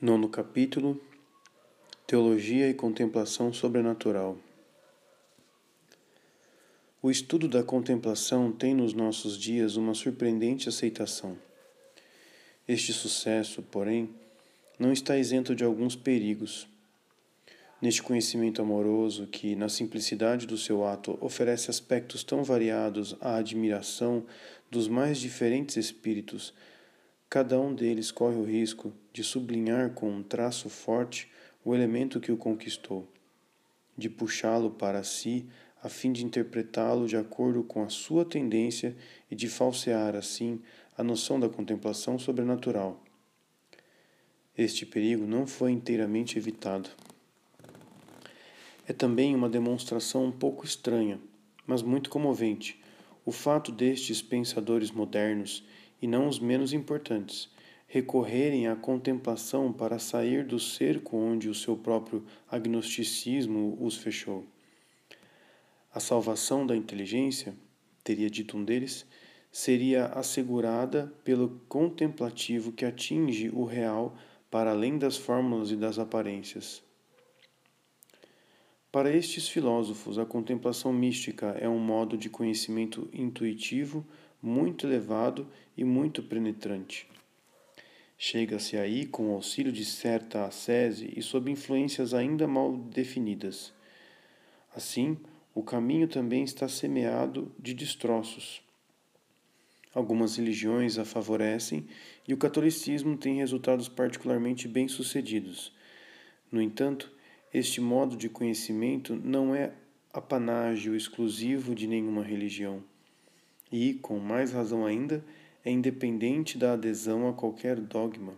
Nono capítulo Teologia e Contemplação Sobrenatural O estudo da contemplação tem nos nossos dias uma surpreendente aceitação. Este sucesso, porém, não está isento de alguns perigos. Neste conhecimento amoroso que, na simplicidade do seu ato, oferece aspectos tão variados à admiração dos mais diferentes espíritos, Cada um deles corre o risco de sublinhar com um traço forte o elemento que o conquistou, de puxá-lo para si a fim de interpretá-lo de acordo com a sua tendência e de falsear, assim, a noção da contemplação sobrenatural. Este perigo não foi inteiramente evitado. É também uma demonstração um pouco estranha, mas muito comovente, o fato destes pensadores modernos e não os menos importantes, recorrerem à contemplação para sair do cerco onde o seu próprio agnosticismo os fechou. A salvação da inteligência, teria dito um deles, seria assegurada pelo contemplativo que atinge o real para além das fórmulas e das aparências. Para estes filósofos, a contemplação mística é um modo de conhecimento intuitivo muito elevado e muito penetrante. Chega-se aí com o auxílio de certa ascese e sob influências ainda mal definidas. Assim, o caminho também está semeado de destroços. Algumas religiões a favorecem e o catolicismo tem resultados particularmente bem-sucedidos. No entanto, este modo de conhecimento não é apanágio exclusivo de nenhuma religião e, com mais razão ainda, é independente da adesão a qualquer dogma.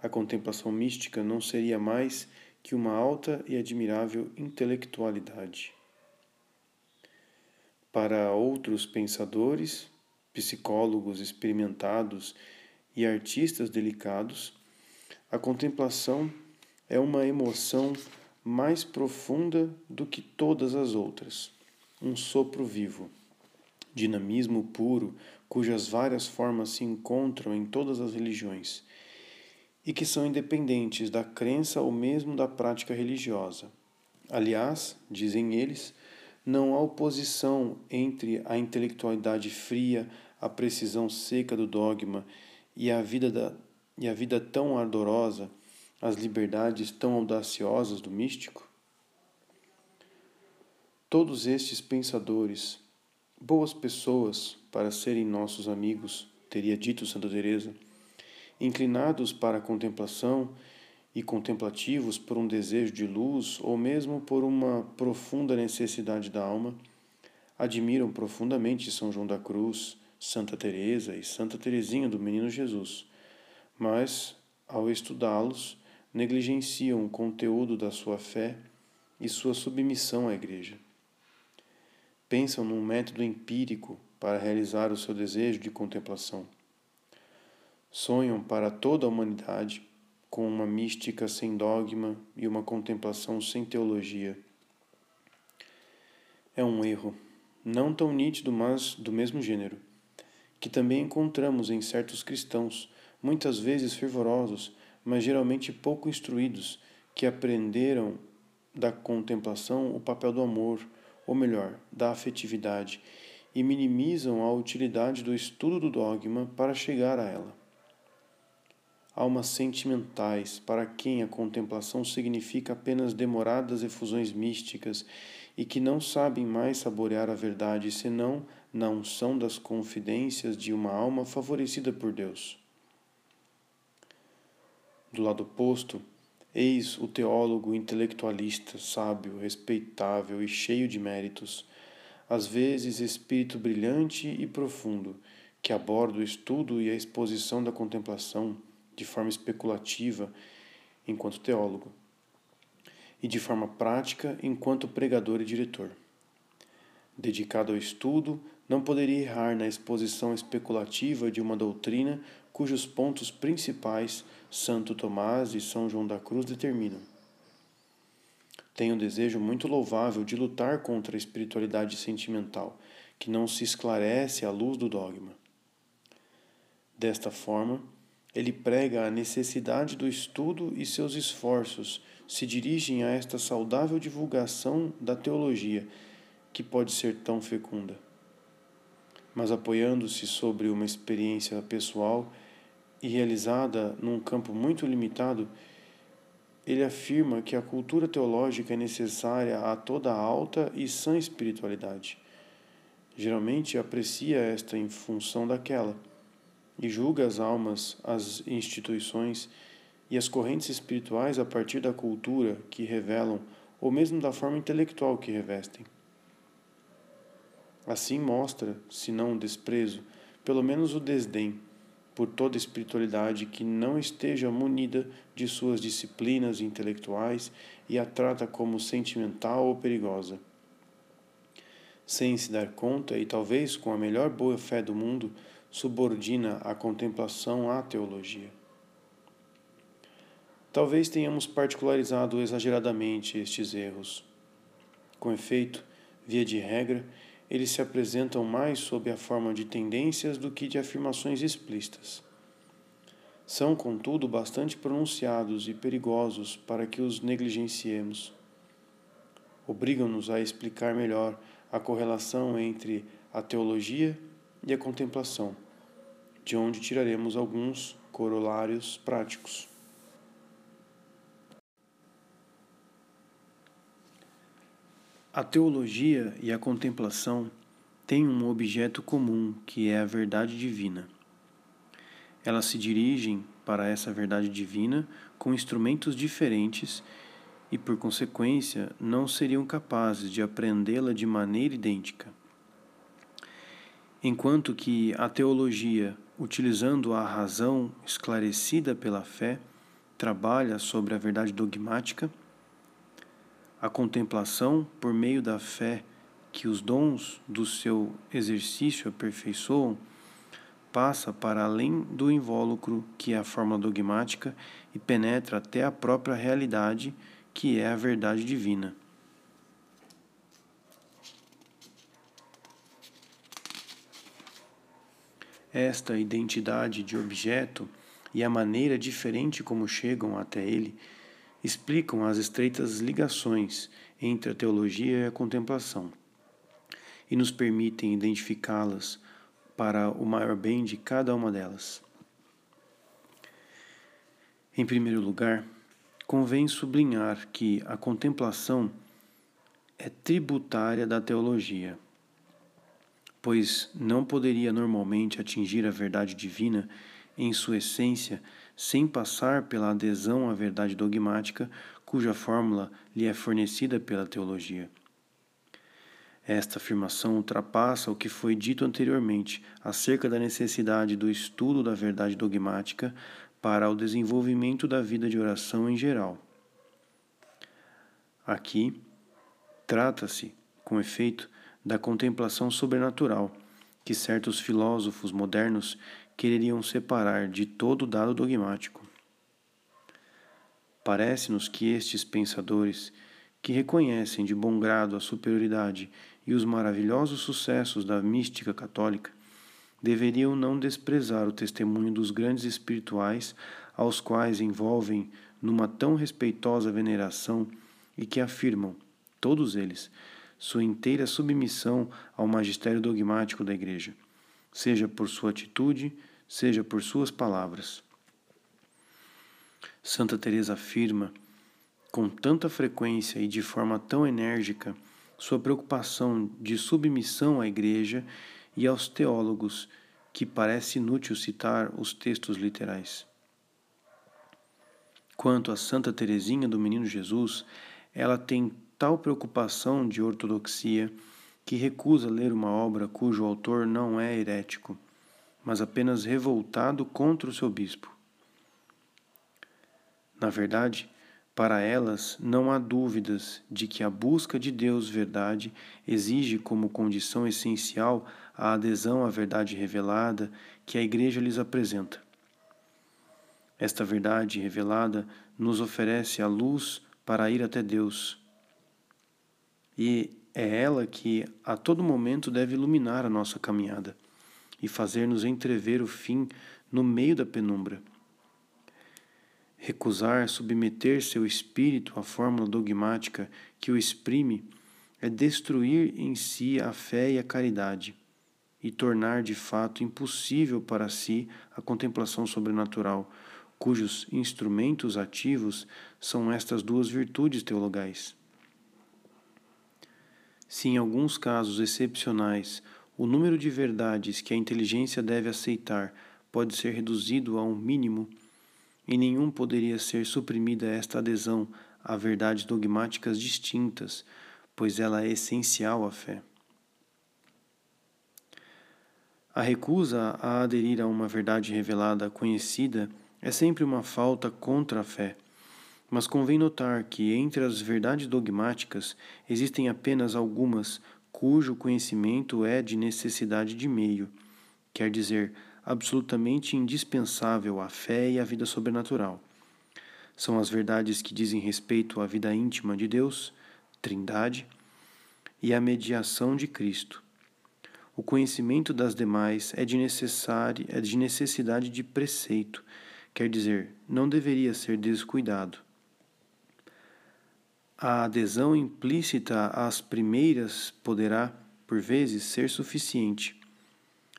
A contemplação mística não seria mais que uma alta e admirável intelectualidade. Para outros pensadores, psicólogos experimentados e artistas delicados, a contemplação é uma emoção mais profunda do que todas as outras, um sopro vivo dinamismo puro, cujas várias formas se encontram em todas as religiões, e que são independentes da crença ou mesmo da prática religiosa. Aliás, dizem eles, não há oposição entre a intelectualidade fria, a precisão seca do dogma e a vida, da, e a vida tão ardorosa, as liberdades tão audaciosas do místico? Todos estes pensadores, boas pessoas para serem nossos amigos, teria dito Santa Teresa, inclinados para a contemplação e contemplativos por um desejo de luz ou mesmo por uma profunda necessidade da alma, admiram profundamente São João da Cruz, Santa Teresa e Santa Teresinha do Menino Jesus, mas ao estudá-los negligenciam o conteúdo da sua fé e sua submissão à Igreja pensam num método empírico para realizar o seu desejo de contemplação. Sonham para toda a humanidade com uma mística sem dogma e uma contemplação sem teologia. É um erro, não tão nítido, mas do mesmo gênero, que também encontramos em certos cristãos, muitas vezes fervorosos, mas geralmente pouco instruídos, que aprenderam da contemplação o papel do amor ou melhor, da afetividade, e minimizam a utilidade do estudo do dogma para chegar a ela. Almas sentimentais, para quem a contemplação significa apenas demoradas efusões místicas e que não sabem mais saborear a verdade senão na unção das confidências de uma alma favorecida por Deus. Do lado oposto, Eis o teólogo intelectualista, sábio, respeitável e cheio de méritos, às vezes espírito brilhante e profundo, que aborda o estudo e a exposição da contemplação de forma especulativa enquanto teólogo, e de forma prática enquanto pregador e diretor. Dedicado ao estudo, não poderia errar na exposição especulativa de uma doutrina cujos pontos principais Santo Tomás e São João da Cruz determinam. Tenho um desejo muito louvável de lutar contra a espiritualidade sentimental, que não se esclarece à luz do dogma. Desta forma, ele prega a necessidade do estudo e seus esforços se dirigem a esta saudável divulgação da teologia, que pode ser tão fecunda. Mas apoiando-se sobre uma experiência pessoal e realizada num campo muito limitado, ele afirma que a cultura teológica é necessária a toda alta e sã espiritualidade. Geralmente aprecia esta em função daquela e julga as almas, as instituições e as correntes espirituais a partir da cultura que revelam ou mesmo da forma intelectual que revestem. Assim mostra, se não o desprezo, pelo menos o desdém por toda espiritualidade que não esteja munida de suas disciplinas intelectuais e a trata como sentimental ou perigosa. Sem se dar conta, e talvez com a melhor boa fé do mundo, subordina a contemplação à teologia. Talvez tenhamos particularizado exageradamente estes erros. Com efeito, via de regra, eles se apresentam mais sob a forma de tendências do que de afirmações explícitas. São, contudo, bastante pronunciados e perigosos para que os negligenciemos. Obrigam-nos a explicar melhor a correlação entre a teologia e a contemplação, de onde tiraremos alguns corolários práticos. A teologia e a contemplação têm um objeto comum, que é a verdade divina. Elas se dirigem para essa verdade divina com instrumentos diferentes e, por consequência, não seriam capazes de apreendê-la de maneira idêntica. Enquanto que a teologia, utilizando a razão esclarecida pela fé, trabalha sobre a verdade dogmática, a contemplação, por meio da fé que os dons do seu exercício aperfeiçoam, passa para além do invólucro que é a forma dogmática e penetra até a própria realidade que é a verdade divina. Esta identidade de objeto e a maneira diferente como chegam até ele explicam as estreitas ligações entre a teologia e a contemplação e nos permitem identificá-las para o maior bem de cada uma delas. Em primeiro lugar, convém sublinhar que a contemplação é tributária da teologia, pois não poderia normalmente atingir a verdade divina em sua essência sem passar pela adesão à verdade dogmática cuja fórmula lhe é fornecida pela teologia. Esta afirmação ultrapassa o que foi dito anteriormente acerca da necessidade do estudo da verdade dogmática para o desenvolvimento da vida de oração em geral. Aqui, trata-se, com efeito, da contemplação sobrenatural que certos filósofos modernos quereriam separar de todo dado dogmático. Parece-nos que estes pensadores, que reconhecem de bom grado a superioridade e os maravilhosos sucessos da mística católica, deveriam não desprezar o testemunho dos grandes espirituais aos quais envolvem numa tão respeitosa veneração e que afirmam, todos eles, sua inteira submissão ao magistério dogmático da Igreja, seja por sua atitude, seja por suas palavras. Santa Teresa afirma com tanta frequência e de forma tão enérgica sua preocupação de submissão à igreja e aos teólogos que parece inútil citar os textos literais. Quanto a Santa Teresinha do Menino Jesus, ela tem tal preocupação de ortodoxia que recusa ler uma obra cujo autor não é herético mas apenas revoltado contra o seu bispo. Na verdade, para elas não há dúvidas de que a busca de Deus verdade exige como condição essencial a adesão à verdade revelada que a Igreja lhes apresenta. Esta verdade revelada nos oferece a luz para ir até Deus. E é ela que a todo momento deve iluminar a nossa caminhada e fazer-nos entrever o fim no meio da penumbra, Recusar submeter seu espírito à fórmula dogmática que o exprime é destruir em si a fé e a caridade e tornar de fato impossível para si a contemplação sobrenatural, cujos instrumentos ativos são estas duas virtudes teologais. Se em alguns casos excepcionais o número de verdades que a inteligência deve aceitar pode ser reduzido a um mínimo, em nenhum poderia ser suprimida esta adesão a verdades dogmáticas distintas, pois ela é essencial à fé. A recusa a aderir a uma verdade revelada conhecida é sempre uma falta contra a fé. Mas convém notar que entre as verdades dogmáticas existem apenas algumas cujo conhecimento é de necessidade de meio, quer dizer, absolutamente indispensável à fé e à vida sobrenatural. São as verdades que dizem respeito à vida íntima de Deus, Trindade, e à mediação de Cristo. O conhecimento das demais é de, necessário, é de necessidade de preceito, quer dizer, não deveria ser descuidado. A adesão implícita às primeiras poderá, por vezes, ser suficiente.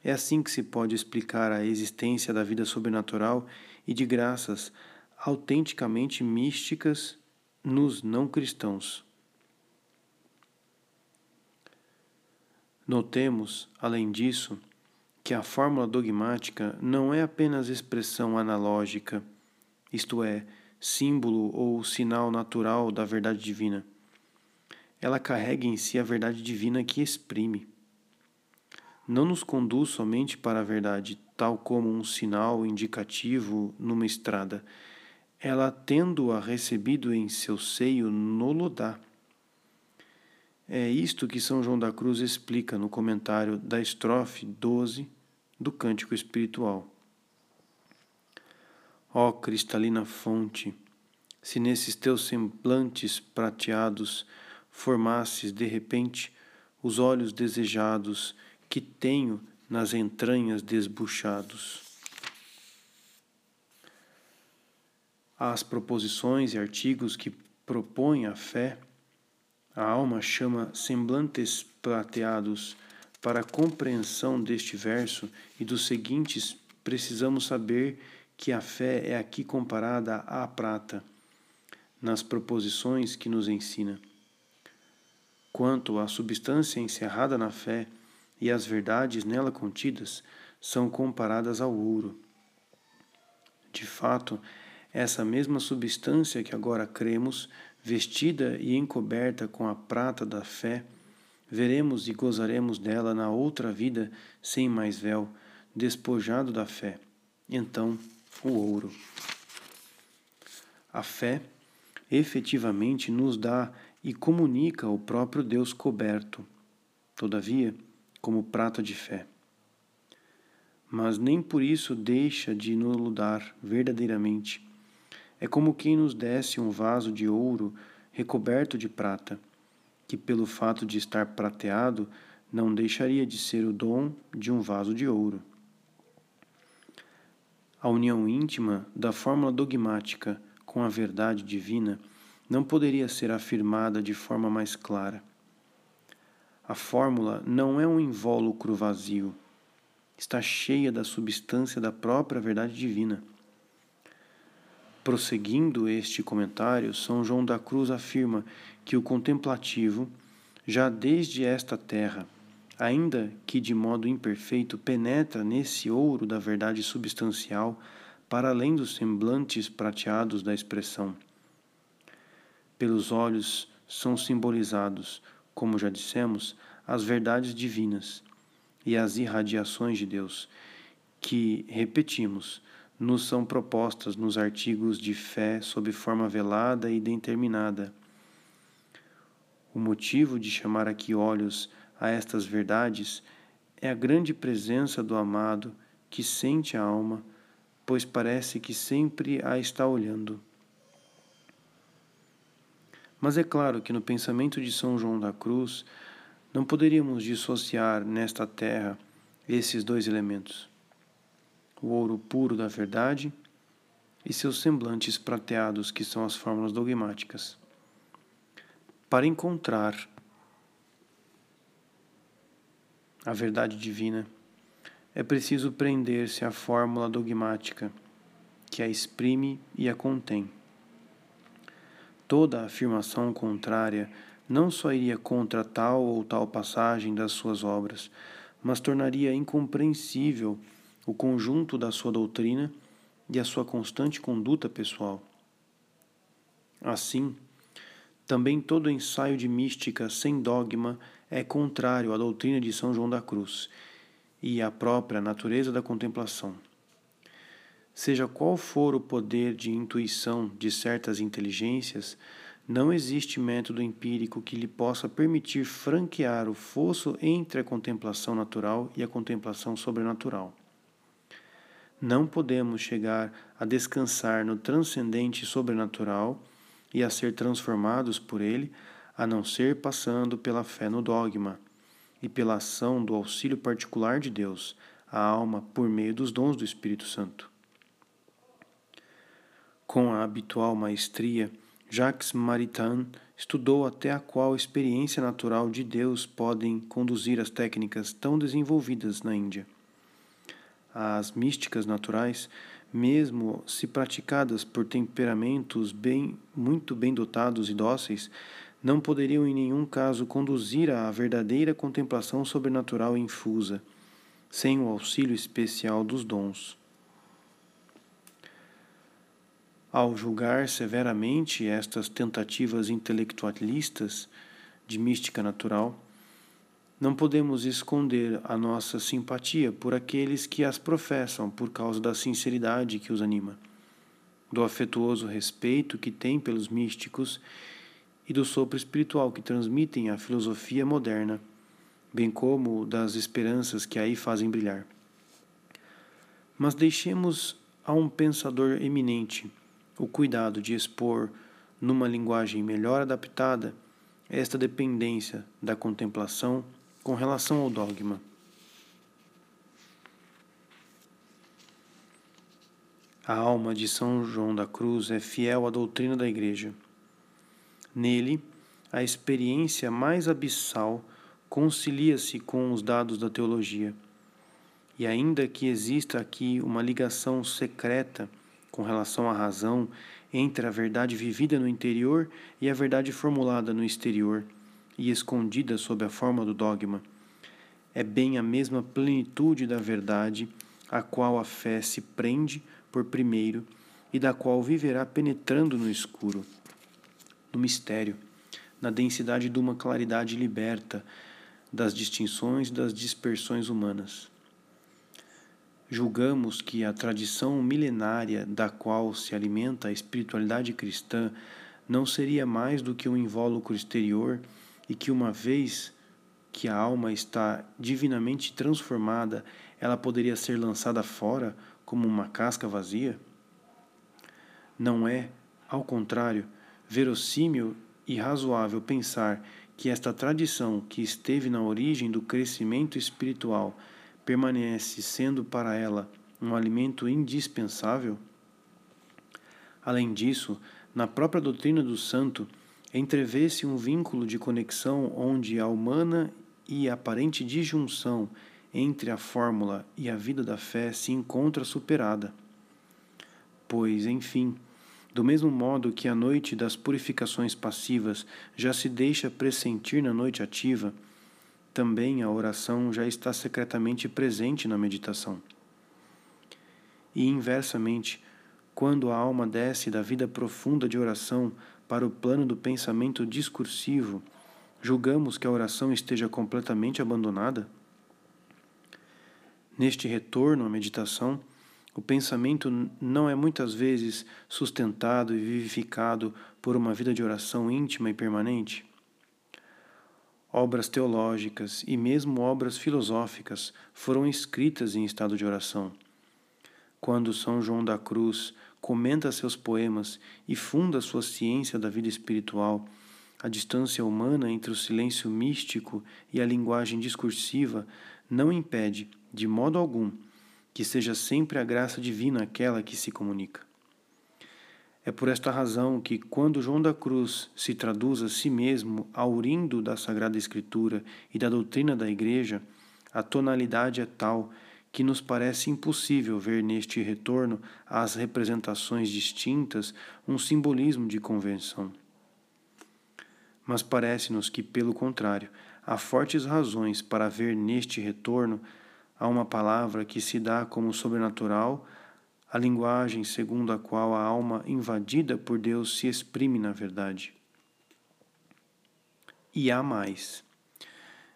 É assim que se pode explicar a existência da vida sobrenatural e de graças autenticamente místicas nos não cristãos. Notemos, além disso, que a fórmula dogmática não é apenas expressão analógica, isto é, símbolo ou sinal natural da verdade divina. Ela carrega em si a verdade divina que exprime. Não nos conduz somente para a verdade, tal como um sinal indicativo numa estrada. Ela, tendo-a recebido em seu seio, nolo dá. É isto que São João da Cruz explica no comentário da estrofe 12 do Cântico Espiritual. Ó cristalina fonte, se nesses teus semblantes prateados formasses de repente os olhos desejados que tenho nas entranhas desbuchados. As proposições e artigos que propõem a fé, a alma chama semblantes prateados para a compreensão deste verso e dos seguintes, precisamos saber que a fé é aqui comparada à prata, nas proposições que nos ensina. Quanto à substância encerrada na fé e as verdades nela contidas, são comparadas ao ouro. De fato, essa mesma substância que agora cremos, vestida e encoberta com a prata da fé, veremos e gozaremos dela na outra vida sem mais véu, despojado da fé. Então, o ouro. A fé efetivamente nos dá e comunica o próprio Deus coberto, todavia, como prata de fé. Mas nem por isso deixa de nos dar verdadeiramente. É como quem nos desse um vaso de ouro recoberto de prata que, pelo fato de estar prateado, não deixaria de ser o dom de um vaso de ouro. A união íntima da fórmula dogmática com a verdade divina não poderia ser afirmada de forma mais clara. A fórmula não é um invólucro vazio, está cheia da substância da própria verdade divina. Prosseguindo este comentário, São João da Cruz afirma que o contemplativo, já desde esta terra, ainda que de modo imperfeito, penetra nesse ouro da verdade substancial para além dos semblantes prateados da expressão. Pelos olhos são simbolizados, como já dissemos, as verdades divinas e as irradiações de Deus, que, repetimos, nos são propostas nos artigos de fé sob forma velada e determinada. O motivo de chamar aqui olhos a estas verdades é a grande presença do amado que sente a alma, pois parece que sempre a está olhando. Mas é claro que no pensamento de São João da Cruz não poderíamos dissociar nesta terra esses dois elementos o ouro puro da verdade e seus semblantes prateados, que são as fórmulas dogmáticas. Para encontrar a verdade divina, é preciso prender-se à fórmula dogmática que a exprime e a contém. Toda afirmação contrária não só iria contra tal ou tal passagem das suas obras, mas tornaria incompreensível o conjunto da sua doutrina e a sua constante conduta pessoal. Assim, também todo ensaio de mística sem dogma é contrário à doutrina de São João da Cruz e à própria natureza da contemplação. Seja qual for o poder de intuição de certas inteligências, não existe método empírico que lhe possa permitir franquear o fosso entre a contemplação natural e a contemplação sobrenatural. Não podemos chegar a descansar no transcendente sobrenatural e a ser transformados por ele, a não ser passando pela fé no dogma e pela ação do auxílio particular de Deus, à alma por meio dos dons do Espírito Santo. Com a habitual maestria, Jacques Maritain estudou até a qual experiência natural de Deus podem conduzir as técnicas tão desenvolvidas na Índia. As místicas naturais, mesmo se praticadas por temperamentos bem, muito bem dotados e dóceis, não poderiam em nenhum caso conduzir à verdadeira contemplação sobrenatural infusa, sem o auxílio especial dos dons. Ao julgar severamente estas tentativas intelectualistas de mística natural, não podemos esconder a nossa simpatia por aqueles que as professam por causa da sinceridade que os anima, do afetuoso respeito que têm pelos místicos e do sopro espiritual que transmitem a filosofia moderna, bem como das esperanças que aí fazem brilhar. Mas deixemos a um pensador eminente o cuidado de expor, numa linguagem melhor adaptada, esta dependência da contemplação com relação ao dogma. A alma de São João da Cruz é fiel à doutrina da Igreja. Nele, a experiência mais abissal concilia-se com os dados da teologia. E ainda que exista aqui uma ligação secreta com relação à razão entre a verdade vivida no interior e a verdade formulada no exterior e escondida sob a forma do dogma. É bem a mesma plenitude da verdade a qual a fé se prende por primeiro e da qual viverá penetrando no escuro, no mistério, na densidade de uma claridade liberta das distinções e das dispersões humanas julgamos que a tradição milenária da qual se alimenta a espiritualidade cristã não seria mais do que um invólucro exterior e que, uma vez que a alma está divinamente transformada, ela poderia ser lançada fora como uma casca vazia? Não é, ao contrário, verossímil e razoável pensar que esta tradição que esteve na origem do crescimento espiritual permanece sendo para ela um alimento indispensável? Além disso, na própria doutrina do santo, entrevê-se um vínculo de conexão onde a humana e aparente disjunção entre a fórmula e a vida da fé se encontra superada. Pois, enfim, do mesmo modo que a noite das purificações passivas já se deixa pressentir na noite ativa, também a oração já está secretamente presente na meditação. E inversamente, quando a alma desce da vida profunda de oração para o plano do pensamento discursivo, julgamos que a oração esteja completamente abandonada? Neste retorno à meditação, o pensamento não é muitas vezes sustentado e vivificado por uma vida de oração íntima e permanente? Obras teológicas e mesmo obras filosóficas foram escritas em estado de oração. Quando São João da Cruz comenta seus poemas e funda sua ciência da vida espiritual, a distância humana entre o silêncio místico e a linguagem discursiva não impede, de modo algum, que seja sempre a graça divina aquela que se comunica. É por esta razão que, quando João da Cruz se traduz a si mesmo aurindo da Sagrada Escritura e da doutrina da Igreja, a tonalidade é tal que nos parece impossível ver neste retorno às representações distintas um simbolismo de convenção. Mas parece-nos que, pelo contrário, há fortes razões para ver neste retorno a uma palavra que se dá como sobrenatural, a linguagem segundo a qual a alma invadida por Deus se exprime na verdade. E há mais.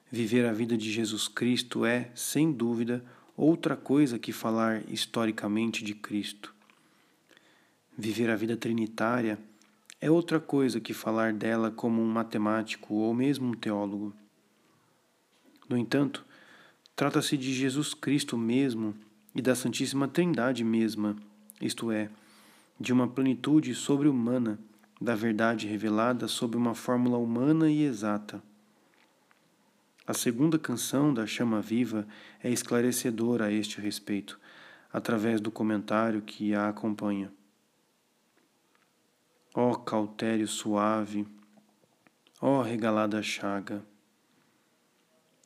Viver a vida de Jesus Cristo é, sem dúvida, outra coisa que falar historicamente de Cristo. Viver a vida trinitária é outra coisa que falar dela como um matemático ou mesmo um teólogo. No entanto, trata-se de Jesus Cristo mesmo e da Santíssima Trindade mesma, isto é, de uma plenitude sobre-humana, da verdade revelada sob uma fórmula humana e exata. A segunda canção da Chama Viva é esclarecedora a este respeito, através do comentário que a acompanha. Ó oh, cautério suave, ó oh, regalada chaga,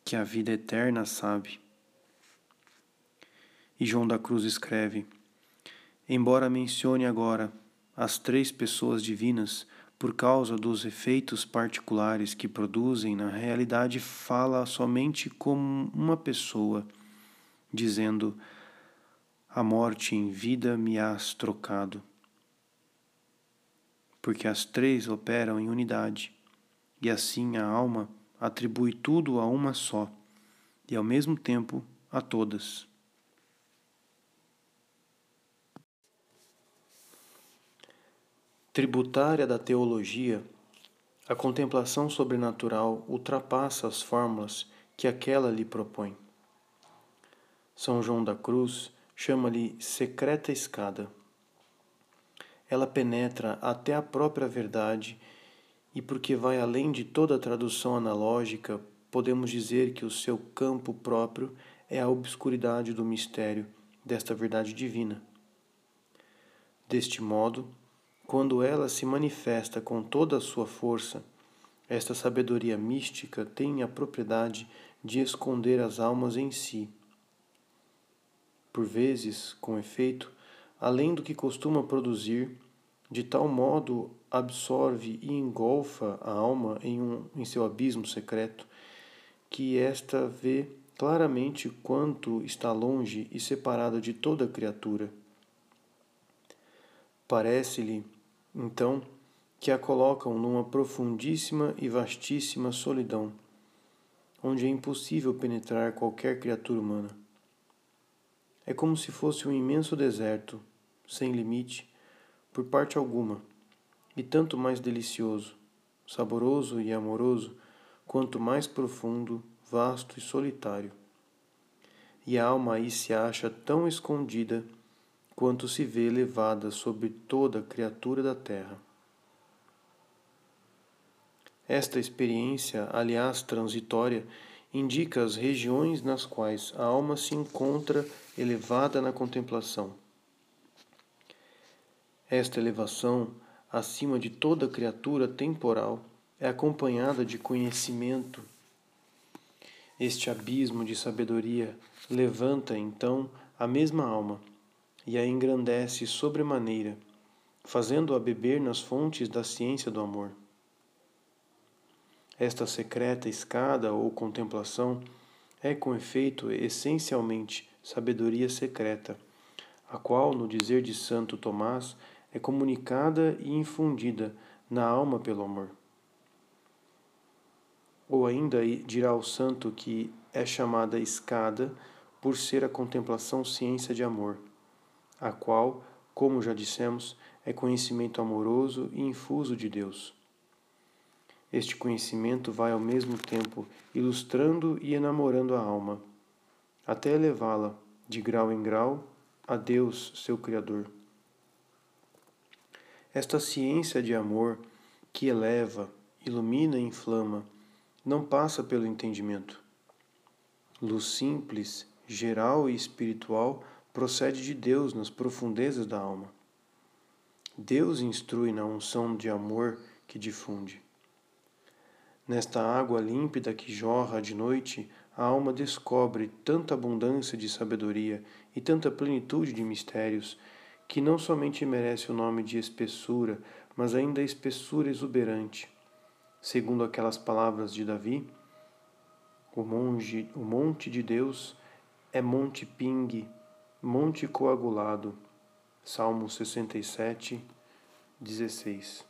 que a vida eterna sabe. E João da Cruz escreve: Embora mencione agora as três pessoas divinas, por causa dos efeitos particulares que produzem, na realidade fala somente como uma pessoa, dizendo: A morte em vida me has trocado. Porque as três operam em unidade, e assim a alma atribui tudo a uma só, e ao mesmo tempo a todas. Tributária da teologia, a contemplação sobrenatural ultrapassa as fórmulas que aquela lhe propõe. São João da Cruz chama-lhe secreta escada. Ela penetra até a própria verdade e, porque vai além de toda tradução analógica, podemos dizer que o seu campo próprio é a obscuridade do mistério desta verdade divina. Deste modo, quando ela se manifesta com toda a sua força, esta sabedoria mística tem a propriedade de esconder as almas em si. Por vezes, com efeito, além do que costuma produzir, de tal modo absorve e engolfa a alma em, um, em seu abismo secreto, que esta vê claramente quanto está longe e separada de toda criatura. Parece-lhe então, que a colocam numa profundíssima e vastíssima solidão, onde é impossível penetrar qualquer criatura humana. É como se fosse um imenso deserto, sem limite, por parte alguma, e tanto mais delicioso, saboroso e amoroso, quanto mais profundo, vasto e solitário. E a alma aí se acha tão escondida quanto se vê elevada sobre toda criatura da terra. Esta experiência, aliás transitória, indica as regiões nas quais a alma se encontra elevada na contemplação. Esta elevação, acima de toda criatura temporal, é acompanhada de conhecimento. Este abismo de sabedoria levanta então a mesma alma e a engrandece sobremaneira, fazendo-a beber nas fontes da ciência do amor. Esta secreta escada ou contemplação é, com efeito, essencialmente sabedoria secreta, a qual, no dizer de Santo Tomás, é comunicada e infundida na alma pelo amor. Ou ainda dirá o santo que é chamada escada por ser a contemplação ciência de amor a qual, como já dissemos, é conhecimento amoroso e infuso de Deus. Este conhecimento vai ao mesmo tempo ilustrando e enamorando a alma, até elevá-la, de grau em grau, a Deus, seu Criador. Esta ciência de amor que eleva, ilumina e inflama, não passa pelo entendimento. Luz simples, geral e espiritual procede de Deus nas profundezas da alma. Deus instrui na unção de amor que difunde. Nesta água límpida que jorra de noite, a alma descobre tanta abundância de sabedoria e tanta plenitude de mistérios, que não somente merece o nome de espessura, mas ainda espessura exuberante. Segundo aquelas palavras de Davi, o, monge, o monte de Deus é monte pingue, monte coagulado. Salmo 67, 16.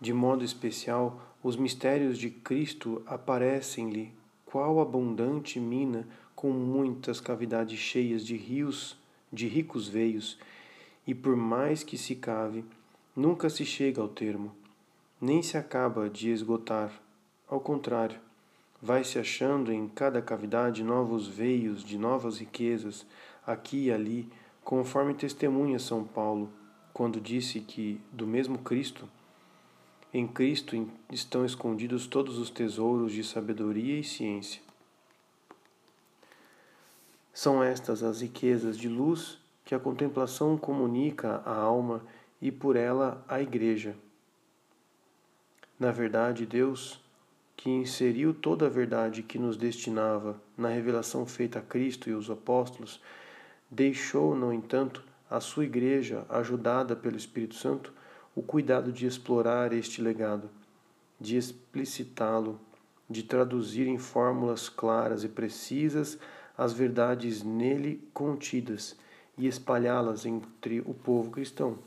De modo especial, os mistérios de Cristo aparecem-lhe qual abundante mina com muitas cavidades cheias de rios, de ricos veios, e por mais que se cave, nunca se chega ao termo, nem se acaba de esgotar. Ao contrário, vai se achando em cada cavidade novos veios de novas riquezas, aqui e ali, conforme testemunha São Paulo, quando disse que, do mesmo Cristo, em Cristo estão escondidos todos os tesouros de sabedoria e ciência. São estas as riquezas de luz que a contemplação comunica à alma e por ela à Igreja. Na verdade, Deus, que inseriu toda a verdade que nos destinava na revelação feita a Cristo e os apóstolos, deixou, no entanto, a sua Igreja, ajudada pelo Espírito Santo, o cuidado de explorar este legado, de explicitá-lo, de traduzir em fórmulas claras e precisas as verdades nele contidas e espalhá-las entre o povo cristão.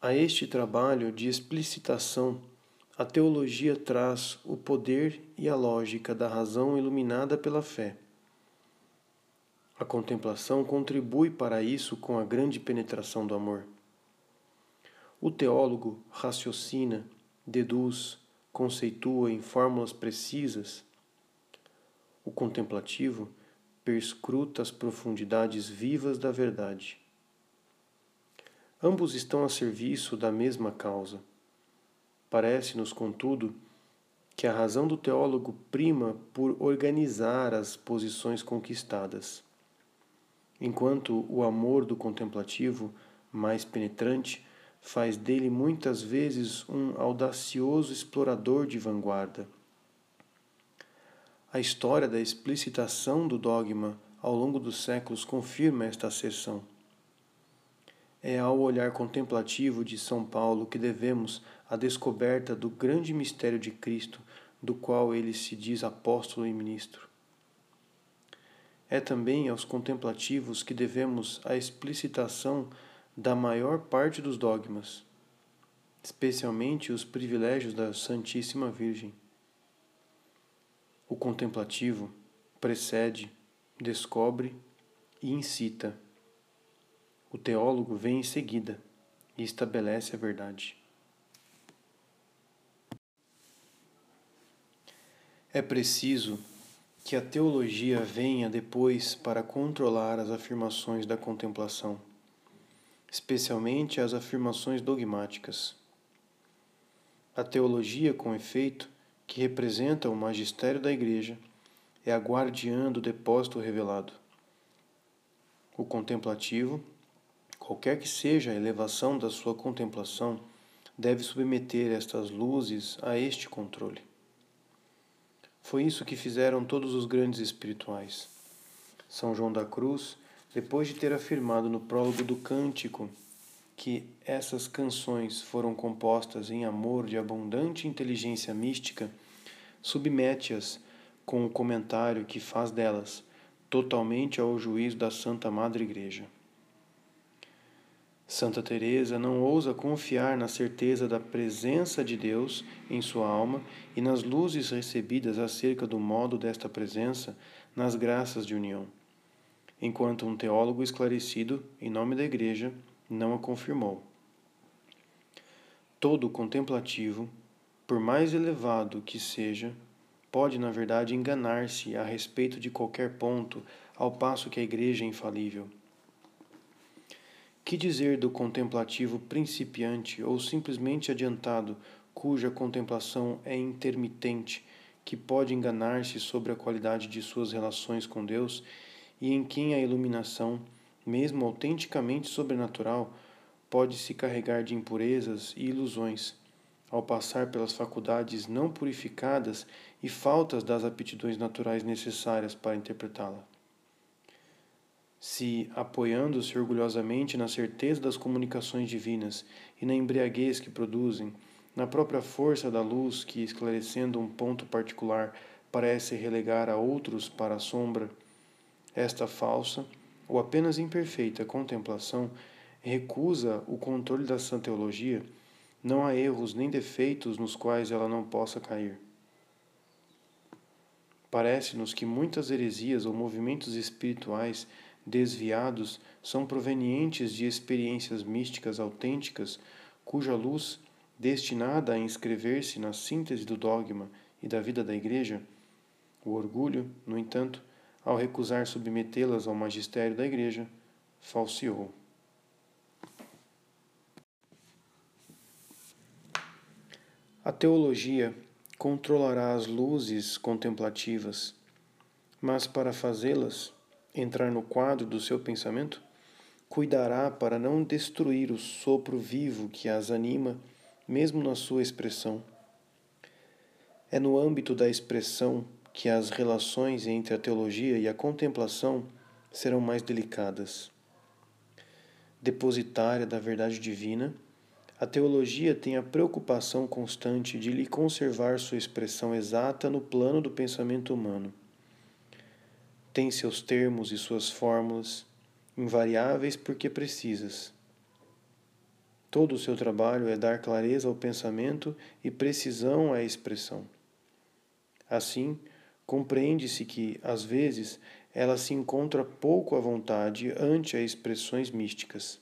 A este trabalho de explicitação, a teologia traz o poder e a lógica da razão iluminada pela fé. A contemplação contribui para isso com a grande penetração do amor. O teólogo raciocina, deduz, conceitua em fórmulas precisas. O contemplativo perscruta as profundidades vivas da verdade. Ambos estão a serviço da mesma causa. Parece-nos, contudo, que a razão do teólogo prima por organizar as posições conquistadas, enquanto o amor do contemplativo, mais penetrante, faz dele muitas vezes um audacioso explorador de vanguarda. A história da explicitação do dogma ao longo dos séculos confirma esta asserção. É ao olhar contemplativo de São Paulo que devemos a descoberta do grande mistério de Cristo, do qual ele se diz apóstolo e ministro. É também aos contemplativos que devemos a explicitação da maior parte dos dogmas, especialmente os privilégios da Santíssima Virgem. O contemplativo precede, descobre e incita. O teólogo vem em seguida e estabelece a verdade. É preciso que a teologia venha depois para controlar as afirmações da contemplação especialmente as afirmações dogmáticas. A teologia, com efeito, que representa o magistério da Igreja, é a guardiã do depósito revelado. O contemplativo, qualquer que seja a elevação da sua contemplação, deve submeter estas luzes a este controle. Foi isso que fizeram todos os grandes espirituais. São João da Cruz depois de ter afirmado no prólogo do cântico que essas canções foram compostas em amor de abundante inteligência mística, submete-as com o comentário que faz delas, totalmente ao juízo da Santa Madre Igreja. Santa Teresa não ousa confiar na certeza da presença de Deus em sua alma e nas luzes recebidas acerca do modo desta presença nas graças de união enquanto um teólogo esclarecido, em nome da Igreja, não a confirmou. Todo contemplativo, por mais elevado que seja, pode, na verdade, enganar-se a respeito de qualquer ponto, ao passo que a Igreja é infalível. Que dizer do contemplativo principiante ou simplesmente adiantado, cuja contemplação é intermitente, que pode enganar-se sobre a qualidade de suas relações com Deus e em quem a iluminação mesmo autenticamente sobrenatural, pode se carregar de impurezas e ilusões, ao passar pelas faculdades não purificadas e faltas das aptidões naturais necessárias para interpretá-la. Se, apoiando-se orgulhosamente na certeza das comunicações divinas e na embriaguez que produzem, na própria força da luz que, esclarecendo um ponto particular, parece relegar a outros para a sombra, esta falsa ou apenas imperfeita contemplação recusa o controle da sã teologia, não há erros nem defeitos nos quais ela não possa cair. Parece-nos que muitas heresias ou movimentos espirituais desviados são provenientes de experiências místicas autênticas, cuja luz, destinada a inscrever-se na síntese do dogma e da vida da Igreja, o orgulho, no entanto, ao recusar submetê-las ao magistério da Igreja, falseou. A teologia controlará as luzes contemplativas, mas para fazê-las entrar no quadro do seu pensamento, cuidará para não destruir o sopro vivo que as anima, mesmo na sua expressão. É no âmbito da expressão que as relações entre a teologia e a contemplação serão mais delicadas. Depositária da verdade divina, a teologia tem a preocupação constante de lhe conservar sua expressão exata no plano do pensamento humano. Tem seus termos e suas fórmulas, invariáveis porque precisas. Todo o seu trabalho é dar clareza ao pensamento e precisão à expressão. Assim, compreende-se que, às vezes, ela se encontra pouco à vontade ante as expressões místicas.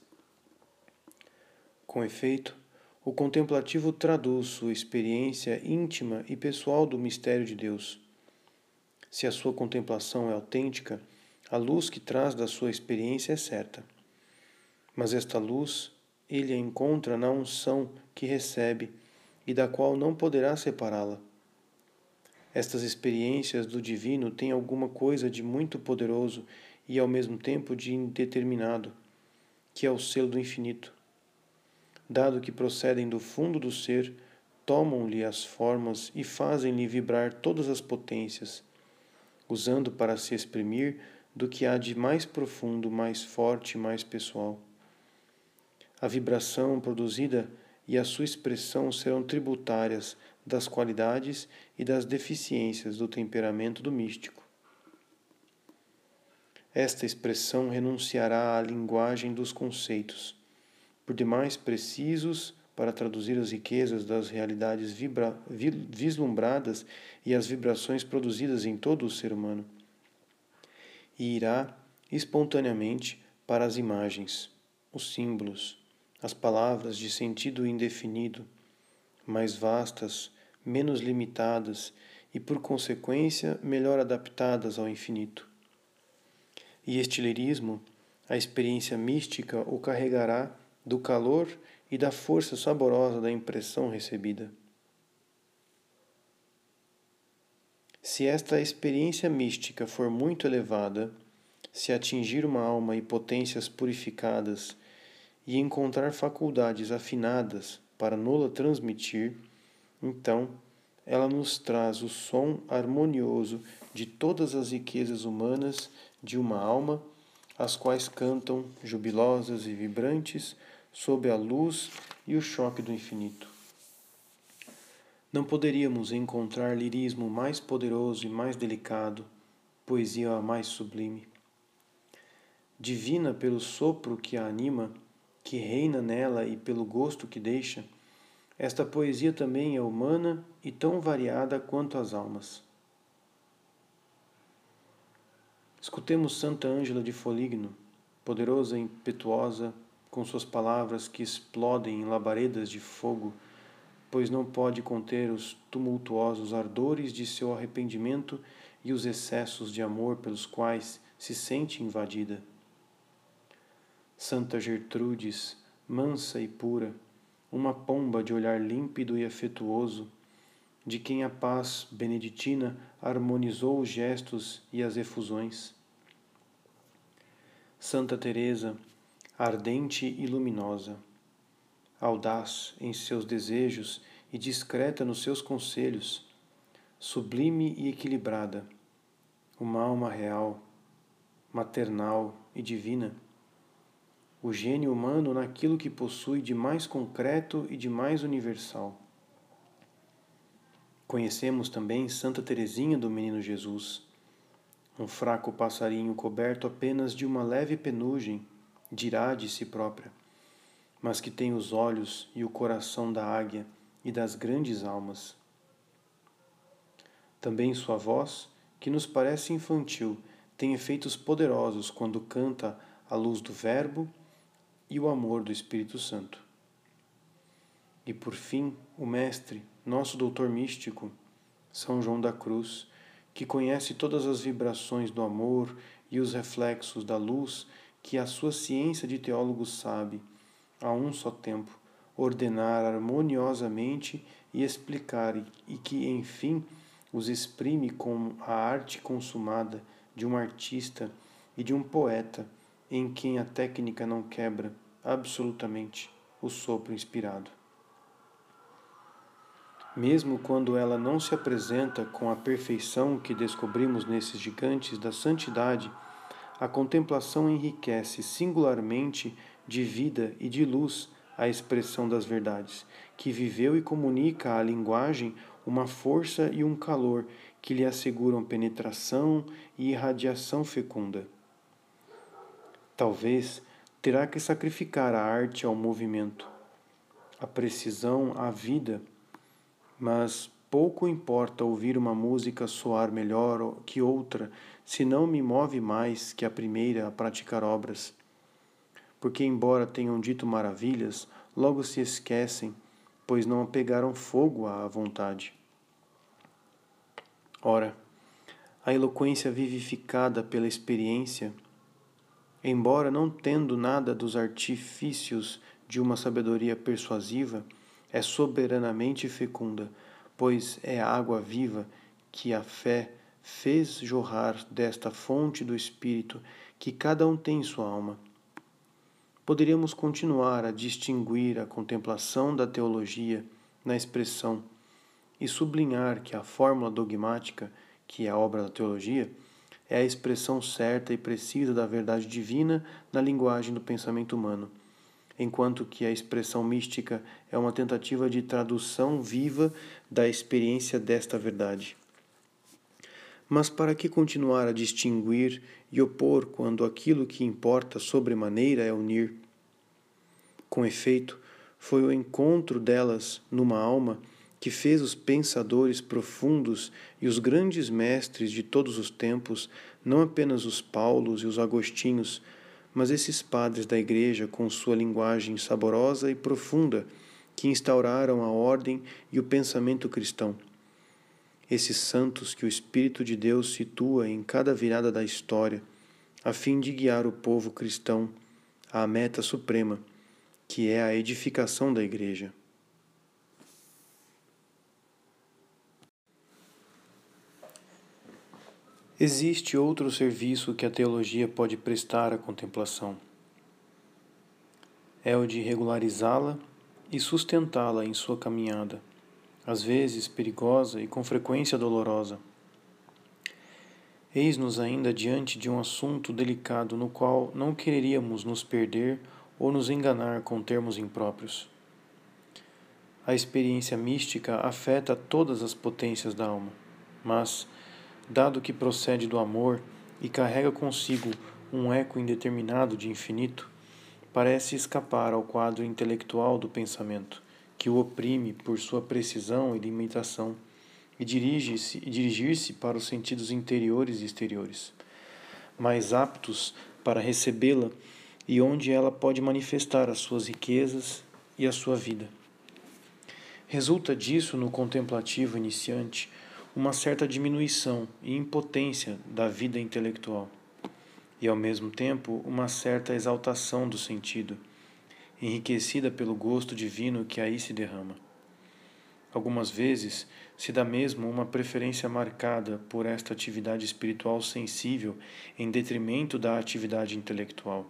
Com efeito, o contemplativo traduz sua experiência íntima e pessoal do mistério de Deus. Se a sua contemplação é autêntica, a luz que traz da sua experiência é certa. Mas esta luz ele a encontra na unção que recebe e da qual não poderá separá-la. Estas experiências do divino têm alguma coisa de muito poderoso e ao mesmo tempo de indeterminado, que é o selo do infinito dado que procedem do fundo do ser, tomam-lhe as formas e fazem-lhe vibrar todas as potências, usando para se exprimir do que há de mais profundo, mais forte mais pessoal. A vibração produzida e a sua expressão serão tributárias das qualidades e das deficiências do temperamento do místico. Esta expressão renunciará à linguagem dos conceitos por demais precisos para traduzir as riquezas das realidades vibra, vislumbradas e as vibrações produzidas em todo o ser humano. E irá espontaneamente para as imagens, os símbolos, as palavras de sentido indefinido, mais vastas, menos limitadas e, por consequência, melhor adaptadas ao infinito. E este lirismo, a experiência mística o carregará do calor e da força saborosa da impressão recebida. Se esta experiência mística for muito elevada, se atingir uma alma e potências purificadas e encontrar faculdades afinadas para nola transmitir, então ela nos traz o som harmonioso de todas as riquezas humanas de uma alma, as quais cantam, jubilosas e vibrantes, sob a luz e o choque do infinito. Não poderíamos encontrar lirismo mais poderoso e mais delicado, poesia mais sublime. Divina pelo sopro que a anima, que reina nela e pelo gosto que deixa, esta poesia também é humana e tão variada quanto as almas. Escutemos Santa Ângela de Foligno, poderosa e impetuosa, com suas palavras que explodem em labaredas de fogo, pois não pode conter os tumultuosos ardores de seu arrependimento e os excessos de amor pelos quais se sente invadida. Santa Gertrudes, mansa e pura, uma pomba de olhar límpido e afetuoso, de quem a paz beneditina harmonizou os gestos e as efusões. Santa Teresa, ardente e luminosa, audaz em seus desejos e discreta nos seus conselhos, sublime e equilibrada, uma alma real, maternal e divina, o gênio humano naquilo que possui de mais concreto e de mais universal. Conhecemos também Santa Teresinha do Menino Jesus, um fraco passarinho coberto apenas de uma leve penugem, dirá de si própria, mas que tem os olhos e o coração da águia e das grandes almas. Também sua voz, que nos parece infantil, tem efeitos poderosos quando canta a luz do Verbo e o amor do Espírito Santo. E por fim, o Mestre, nosso doutor místico, São João da Cruz, que conhece todas as vibrações do amor e os reflexos da luz que a sua ciência de teólogo sabe, a um só tempo, ordenar harmoniosamente e explicar, e que, enfim, os exprime com a arte consumada de um artista e de um poeta em quem a técnica não quebra absolutamente o sopro inspirado. Mesmo quando ela não se apresenta com a perfeição que descobrimos nesses gigantes da santidade, a contemplação enriquece singularmente de vida e de luz a expressão das verdades, que viveu e comunica à linguagem uma força e um calor que lhe asseguram penetração e irradiação fecunda. Talvez terá que sacrificar a arte ao movimento, a precisão à vida mas pouco importa ouvir uma música soar melhor que outra se não me move mais que a primeira a praticar obras. Porque, embora tenham dito maravilhas, logo se esquecem, pois não pegaram fogo à vontade. Ora, a eloquência vivificada pela experiência, embora não tendo nada dos artifícios de uma sabedoria persuasiva, é soberanamente fecunda, pois é a água viva que a fé fez jorrar desta fonte do Espírito que cada um tem em sua alma. Poderíamos continuar a distinguir a contemplação da teologia na expressão e sublinhar que a fórmula dogmática, que é a obra da teologia, é a expressão certa e precisa da verdade divina na linguagem do pensamento humano enquanto que a expressão mística é uma tentativa de tradução viva da experiência desta verdade. Mas para que continuar a distinguir e opor quando aquilo que importa sobremaneira é unir? Com efeito, foi o encontro delas numa alma que fez os pensadores profundos e os grandes mestres de todos os tempos, não apenas os Paulos e os Agostinhos, mas esses padres da Igreja, com sua linguagem saborosa e profunda, que instauraram a ordem e o pensamento cristão. Esses santos que o Espírito de Deus situa em cada virada da história, a fim de guiar o povo cristão à meta suprema, que é a edificação da Igreja. Existe outro serviço que a teologia pode prestar à contemplação. É o de regularizá-la e sustentá-la em sua caminhada, às vezes perigosa e com frequência dolorosa. Eis-nos ainda diante de um assunto delicado no qual não quereríamos nos perder ou nos enganar com termos impróprios. A experiência mística afeta todas as potências da alma, mas dado que procede do amor e carrega consigo um eco indeterminado de infinito, parece escapar ao quadro intelectual do pensamento, que o oprime por sua precisão e limitação, e dirige-se dirigir-se para os sentidos interiores e exteriores, mais aptos para recebê-la e onde ela pode manifestar as suas riquezas e a sua vida. Resulta disso no contemplativo iniciante uma certa diminuição e impotência da vida intelectual, e ao mesmo tempo uma certa exaltação do sentido, enriquecida pelo gosto divino que aí se derrama. Algumas vezes se dá mesmo uma preferência marcada por esta atividade espiritual sensível em detrimento da atividade intelectual.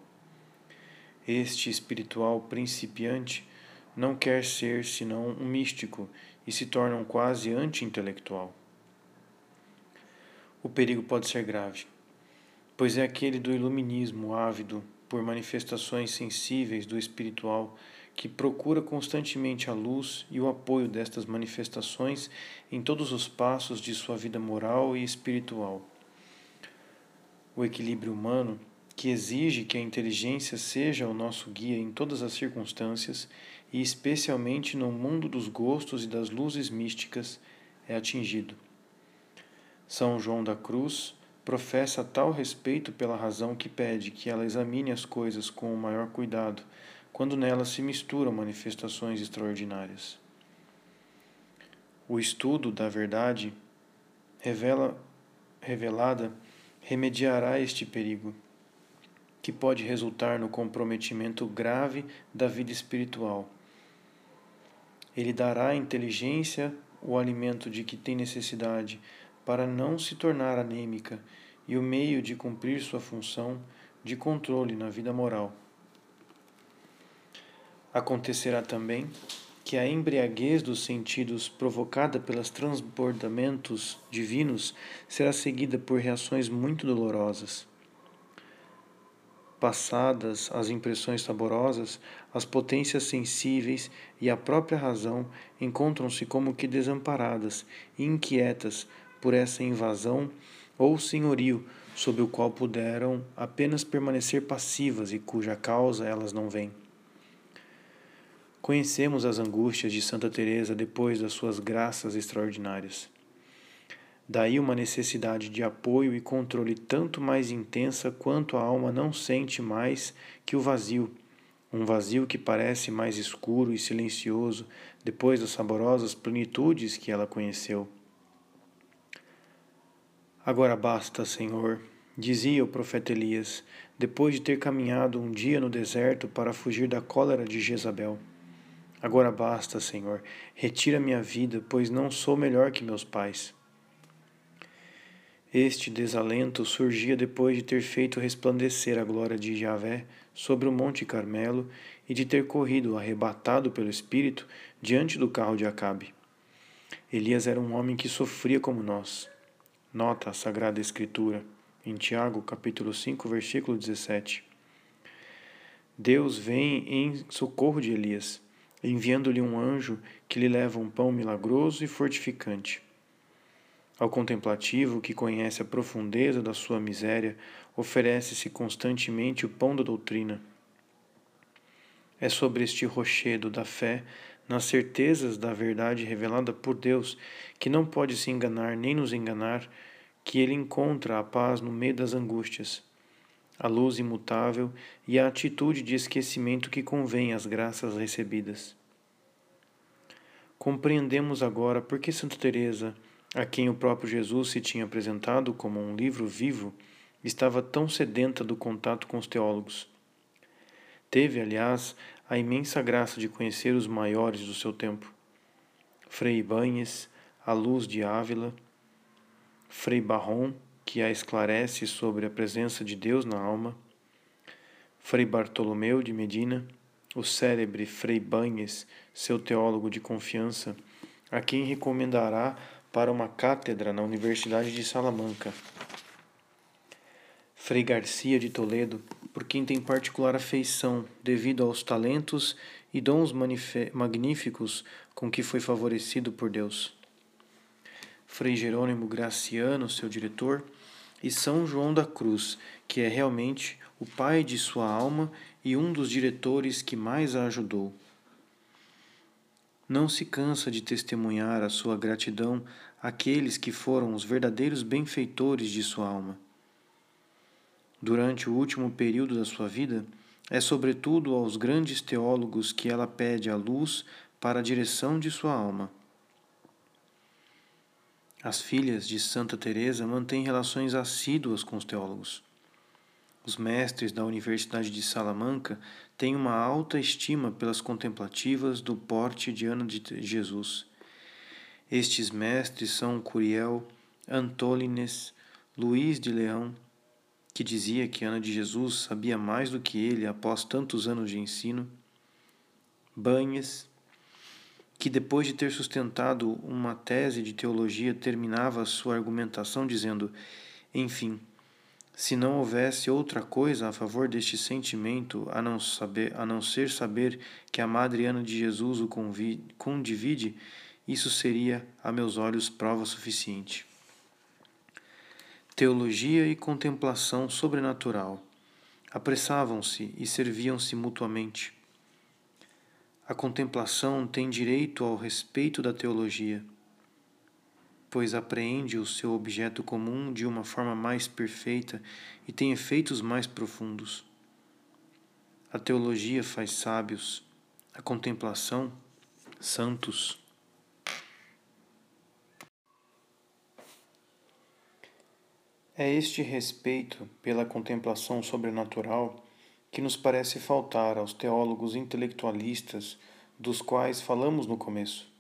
Este espiritual principiante não quer ser senão um místico e se torna um quase anti-intelectual. O perigo pode ser grave, pois é aquele do iluminismo ávido por manifestações sensíveis do espiritual que procura constantemente a luz e o apoio destas manifestações em todos os passos de sua vida moral e espiritual. O equilíbrio humano, que exige que a inteligência seja o nosso guia em todas as circunstâncias e especialmente no mundo dos gostos e das luzes místicas, é atingido. São João da Cruz professa tal respeito pela razão que pede que ela examine as coisas com o maior cuidado quando nelas se misturam manifestações extraordinárias. O estudo da verdade revela, revelada remediará este perigo, que pode resultar no comprometimento grave da vida espiritual. Ele dará à inteligência o alimento de que tem necessidade para não se tornar anêmica e o meio de cumprir sua função de controle na vida moral. Acontecerá também que a embriaguez dos sentidos provocada pelos transbordamentos divinos será seguida por reações muito dolorosas. Passadas as impressões saborosas, as potências sensíveis e a própria razão encontram-se como que desamparadas e inquietas por essa invasão ou senhorio sob o qual puderam apenas permanecer passivas e cuja causa elas não veem. Conhecemos as angústias de Santa Teresa depois das suas graças extraordinárias. Daí uma necessidade de apoio e controle tanto mais intensa quanto a alma não sente mais que o vazio, um vazio que parece mais escuro e silencioso depois das saborosas plenitudes que ela conheceu. Agora basta, Senhor, dizia o profeta Elias, depois de ter caminhado um dia no deserto para fugir da cólera de Jezabel. Agora basta, Senhor, retira minha vida, pois não sou melhor que meus pais. Este desalento surgia depois de ter feito resplandecer a glória de Javé sobre o Monte Carmelo e de ter corrido, arrebatado pelo Espírito, diante do carro de Acabe. Elias era um homem que sofria como nós. Nota a Sagrada Escritura, em Tiago, capítulo 5, versículo 17. Deus vem em socorro de Elias enviando-lhe um anjo que lhe leva um pão milagroso e fortificante. Ao contemplativo, que conhece a profundeza da sua miséria, oferece-se constantemente o pão da doutrina. É sobre este rochedo da fé, nas certezas da verdade revelada por Deus, que não pode se enganar nem nos enganar, que ele encontra a paz no meio das angústias a luz imutável e a atitude de esquecimento que convém às graças recebidas. Compreendemos agora por que Santa Teresa, a quem o próprio Jesus se tinha apresentado como um livro vivo, estava tão sedenta do contato com os teólogos. Teve, aliás, a imensa graça de conhecer os maiores do seu tempo. Frei Ibanhes, a luz de Ávila, Frei Barron, que a esclarece sobre a presença de Deus na alma, Frei Bartolomeu de Medina, o célebre Frei Banhes, seu teólogo de confiança, a quem recomendará para uma cátedra na Universidade de Salamanca. Frei Garcia de Toledo, por quem tem particular afeição devido aos talentos e dons magníficos com que foi favorecido por Deus. Frei Jerônimo Graciano, seu diretor, e São João da Cruz, que é realmente o pai de sua alma e um dos diretores que mais a ajudou. Não se cansa de testemunhar a sua gratidão àqueles que foram os verdadeiros benfeitores de sua alma. Durante o último período da sua vida, é sobretudo aos grandes teólogos que ela pede a luz para a direção de sua alma. As filhas de Santa Teresa mantêm relações assíduas com os teólogos. Os mestres da Universidade de Salamanca têm uma alta estima pelas contemplativas do porte de Ana de Jesus Estes mestres são Curiel, Antolines, Luís de Leão, que dizia que Ana de Jesus sabia mais do que ele após tantos anos de ensino, Banhes, que depois de ter sustentado uma tese de teologia terminava sua argumentação dizendo: Enfim, se não houvesse outra coisa a favor deste sentimento a não, saber, a não ser saber que a Madre Ana de Jesus o condivide, isso seria, a meus olhos, prova suficiente. Teologia e contemplação sobrenatural apressavam-se e serviam-se mutuamente. A contemplação tem direito ao respeito da teologia, pois apreende o seu objeto comum de uma forma mais perfeita e tem efeitos mais profundos. A teologia faz sábios, a contemplação, santos. É este respeito pela contemplação sobrenatural que nos parece faltar aos teólogos intelectualistas dos quais falamos no começo.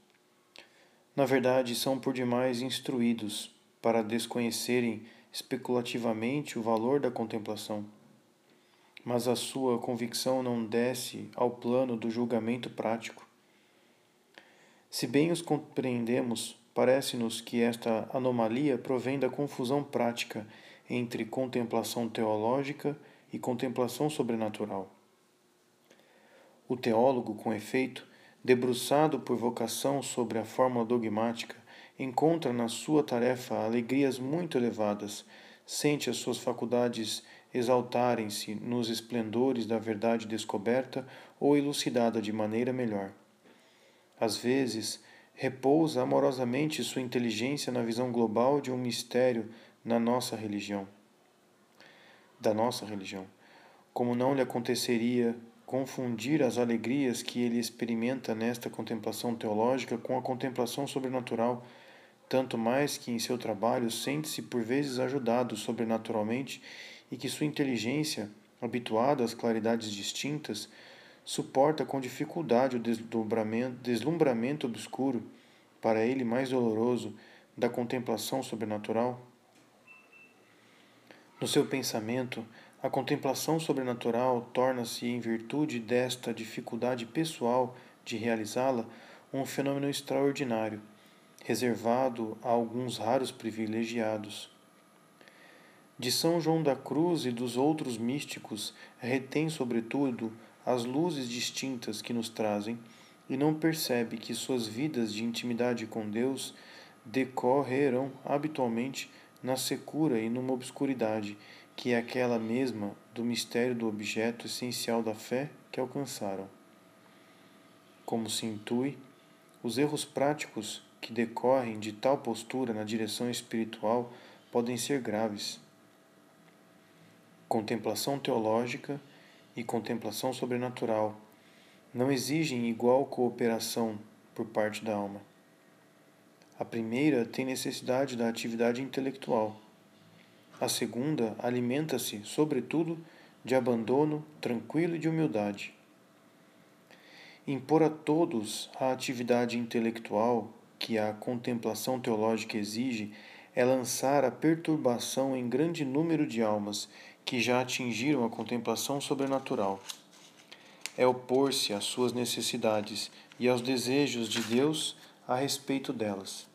Na verdade, são por demais instruídos para desconhecerem especulativamente o valor da contemplação. Mas a sua convicção não desce ao plano do julgamento prático. Se bem os compreendemos, parece-nos que esta anomalia provém da confusão prática entre contemplação teológica e contemplação sobrenatural. O teólogo, com efeito, debruçado por vocação sobre a fórmula dogmática, encontra na sua tarefa alegrias muito elevadas, sente as suas faculdades exaltarem-se nos esplendores da verdade descoberta ou elucidada de maneira melhor. Às vezes, repousa amorosamente sua inteligência na visão global de um mistério na nossa religião da nossa religião, como não lhe aconteceria confundir as alegrias que ele experimenta nesta contemplação teológica com a contemplação sobrenatural, tanto mais que em seu trabalho sente-se por vezes ajudado sobrenaturalmente e que sua inteligência, habituada às claridades distintas, suporta com dificuldade o deslumbramento obscuro, para ele mais doloroso, da contemplação sobrenatural? No seu pensamento, a contemplação sobrenatural torna-se, em virtude desta dificuldade pessoal de realizá-la, um fenômeno extraordinário, reservado a alguns raros privilegiados. De São João da Cruz e dos outros místicos, retém, sobretudo, as luzes distintas que nos trazem e não percebe que suas vidas de intimidade com Deus decorrerão habitualmente na secura e numa obscuridade que é aquela mesma do mistério do objeto essencial da fé que alcançaram. Como se intui, os erros práticos que decorrem de tal postura na direção espiritual podem ser graves. Contemplação teológica e contemplação sobrenatural não exigem igual cooperação por parte da alma. A primeira tem necessidade da atividade intelectual. A segunda alimenta-se, sobretudo, de abandono tranquilo e de humildade. Impor a todos a atividade intelectual que a contemplação teológica exige é lançar a perturbação em grande número de almas que já atingiram a contemplação sobrenatural. É opor-se às suas necessidades e aos desejos de Deus a respeito delas.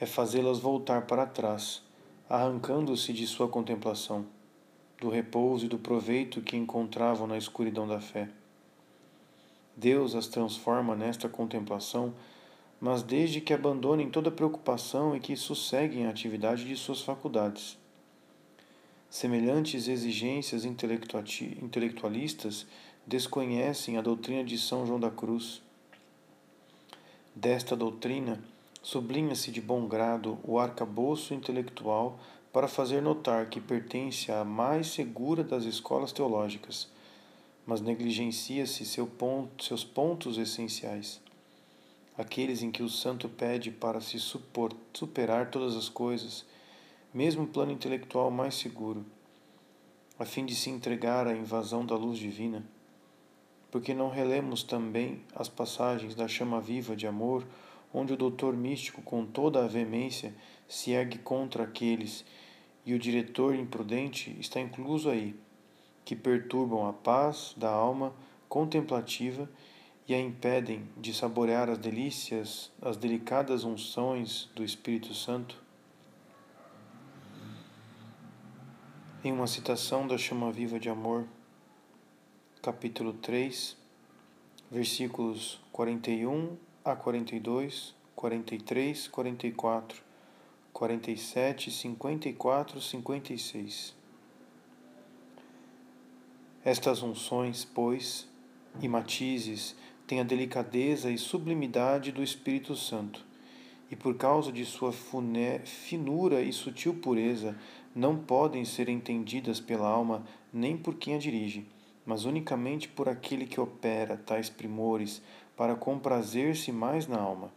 É fazê-las voltar para trás, arrancando-se de sua contemplação, do repouso e do proveito que encontravam na escuridão da fé. Deus as transforma nesta contemplação, mas desde que abandonem toda preocupação e que sosseguem a atividade de suas faculdades. Semelhantes exigências intelectualistas desconhecem a doutrina de São João da Cruz. Desta doutrina, sublinha-se de bom grado o arcabouço intelectual para fazer notar que pertence à mais segura das escolas teológicas, mas negligencia-se seu ponto, seus pontos essenciais, aqueles em que o santo pede para se supor, superar todas as coisas, mesmo o plano intelectual mais seguro, a fim de se entregar à invasão da luz divina porque não relemos também as passagens da chama viva de amor onde o doutor místico, com toda a veemência, se ergue contra aqueles, e o diretor imprudente está incluso aí, que perturbam a paz da alma contemplativa e a impedem de saborear as delícias, as delicadas unções do Espírito Santo? Em uma citação da Chama Viva de Amor, capítulo 3, versículos 41 a 42, 43, 44, 47, 54, 56. Estas unções, pois, e matizes têm a delicadeza e sublimidade do Espírito Santo, e por causa de sua finura e sutil pureza, não podem ser entendidas pela alma nem por quem a dirige, mas unicamente por aquele que opera tais primores para comprazer-se mais na alma.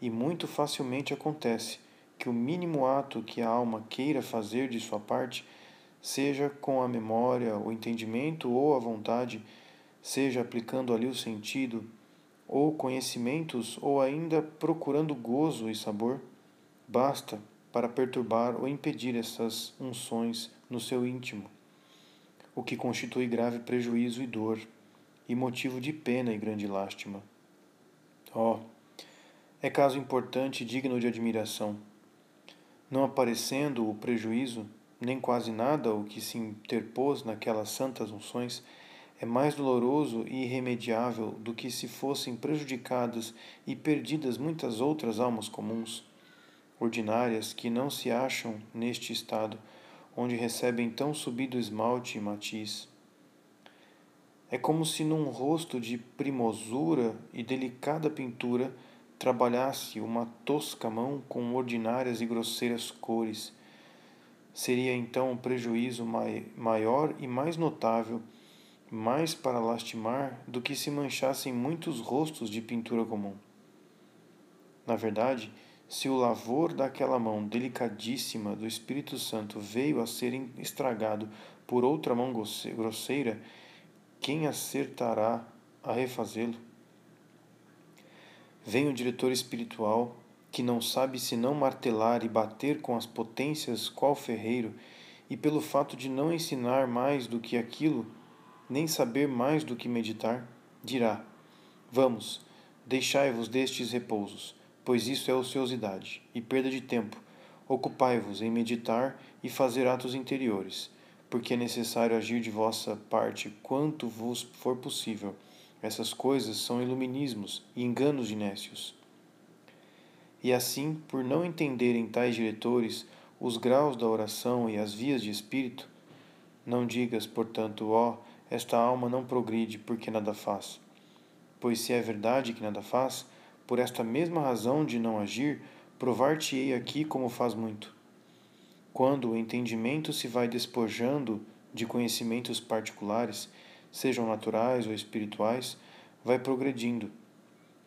E muito facilmente acontece que o mínimo ato que a alma queira fazer de sua parte, seja com a memória, o entendimento ou a vontade, seja aplicando ali o sentido, ou conhecimentos, ou ainda procurando gozo e sabor, basta para perturbar ou impedir essas unções no seu íntimo, o que constitui grave prejuízo e dor, e motivo de pena e grande lástima. Oh, é caso importante e digno de admiração. Não aparecendo o prejuízo, nem quase nada o que se interpôs naquelas santas unções, é mais doloroso e irremediável do que se fossem prejudicadas e perdidas muitas outras almas comuns, ordinárias, que não se acham neste estado, onde recebem tão subido esmalte e matiz. É como se num rosto de primosura e delicada pintura trabalhasse uma tosca mão com ordinárias e grosseiras cores. Seria então um prejuízo maior e mais notável mais para lastimar do que se manchassem muitos rostos de pintura comum. Na verdade, se o lavor daquela mão delicadíssima do Espírito Santo veio a ser estragado por outra mão grosseira, quem acertará a refazê-lo? Vem o diretor espiritual, que não sabe senão martelar e bater com as potências qual ferreiro, e pelo fato de não ensinar mais do que aquilo, nem saber mais do que meditar, dirá: Vamos, deixai-vos destes repousos, pois isso é ociosidade e perda de tempo. Ocupai-vos em meditar e fazer atos interiores, porque é necessário agir de vossa parte quanto vos for possível. Essas coisas são iluminismos e enganos de nécios. E assim, por não entenderem tais diretores os graus da oração e as vias de espírito, não digas, portanto, ó, esta alma não progride porque nada faz. Pois se é verdade que nada faz, por esta mesma razão de não agir, provar-te-ei aqui como faz muito. Quando o entendimento se vai despojando de conhecimentos particulares, sejam naturais ou espirituais, vai progredindo.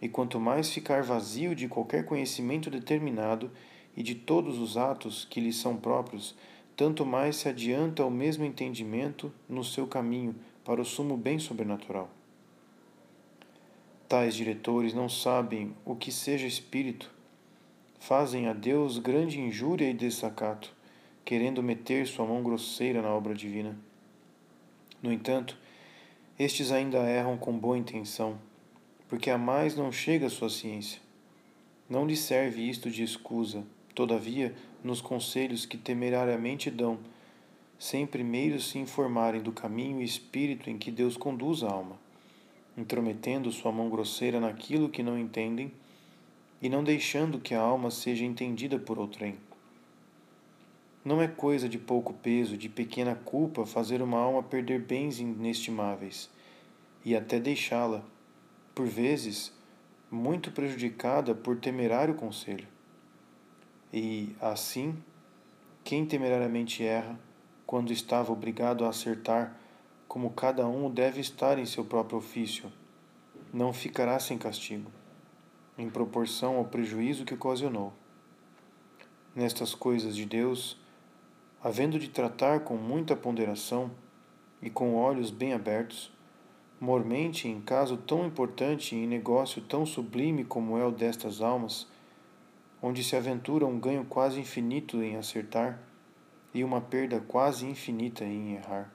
E quanto mais ficar vazio de qualquer conhecimento determinado e de todos os atos que lhe são próprios, tanto mais se adianta o mesmo entendimento no seu caminho para o sumo bem sobrenatural. Tais diretores não sabem o que seja espírito, fazem a Deus grande injúria e desacato, querendo meter sua mão grosseira na obra divina. No entanto, estes ainda erram com boa intenção, porque a mais não chega sua ciência. Não lhe serve isto de escusa, todavia, nos conselhos que temerariamente dão, sem primeiro se informarem do caminho e espírito em que Deus conduz a alma, intrometendo sua mão grosseira naquilo que não entendem e não deixando que a alma seja entendida por outrem. Não é coisa de pouco peso, de pequena culpa, fazer uma alma perder bens inestimáveis e até deixá-la, por vezes, muito prejudicada por temerário conselho. E, assim, quem temerariamente erra, quando estava obrigado a acertar, como cada um deve estar em seu próprio ofício, não ficará sem castigo, em proporção ao prejuízo que ocasionou. Nestas coisas de Deus, havendo de tratar com muita ponderação e com olhos bem abertos, mormente em caso tão importante e em negócio tão sublime como é o destas almas, onde se aventura um ganho quase infinito em acertar e uma perda quase infinita em errar.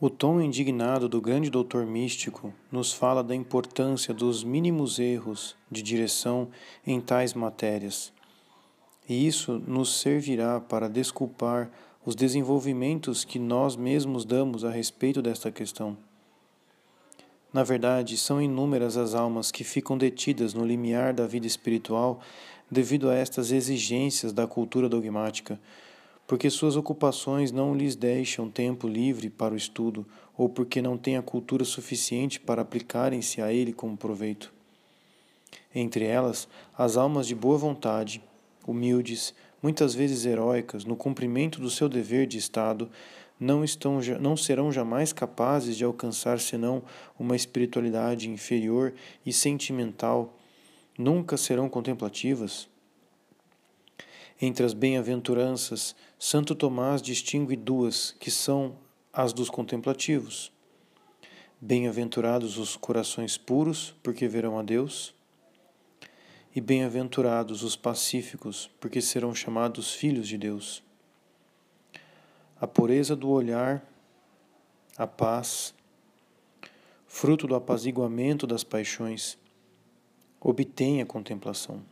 O tom indignado do grande doutor místico nos fala da importância dos mínimos erros de direção em tais matérias, e isso nos servirá para desculpar os desenvolvimentos que nós mesmos damos a respeito desta questão. Na verdade, são inúmeras as almas que ficam detidas no limiar da vida espiritual devido a estas exigências da cultura dogmática porque suas ocupações não lhes deixam tempo livre para o estudo, ou porque não têm a cultura suficiente para aplicarem-se a ele como proveito. Entre elas, as almas de boa vontade, humildes, muitas vezes heróicas, no cumprimento do seu dever de Estado, não, estão, não serão jamais capazes de alcançar senão uma espiritualidade inferior e sentimental, nunca serão contemplativas, entre as bem-aventuranças, Santo Tomás distingue duas, que são as dos contemplativos. Bem-aventurados os corações puros, porque verão a Deus. E bem-aventurados os pacíficos, porque serão chamados filhos de Deus. A pureza do olhar, a paz, fruto do apaziguamento das paixões, obtém a contemplação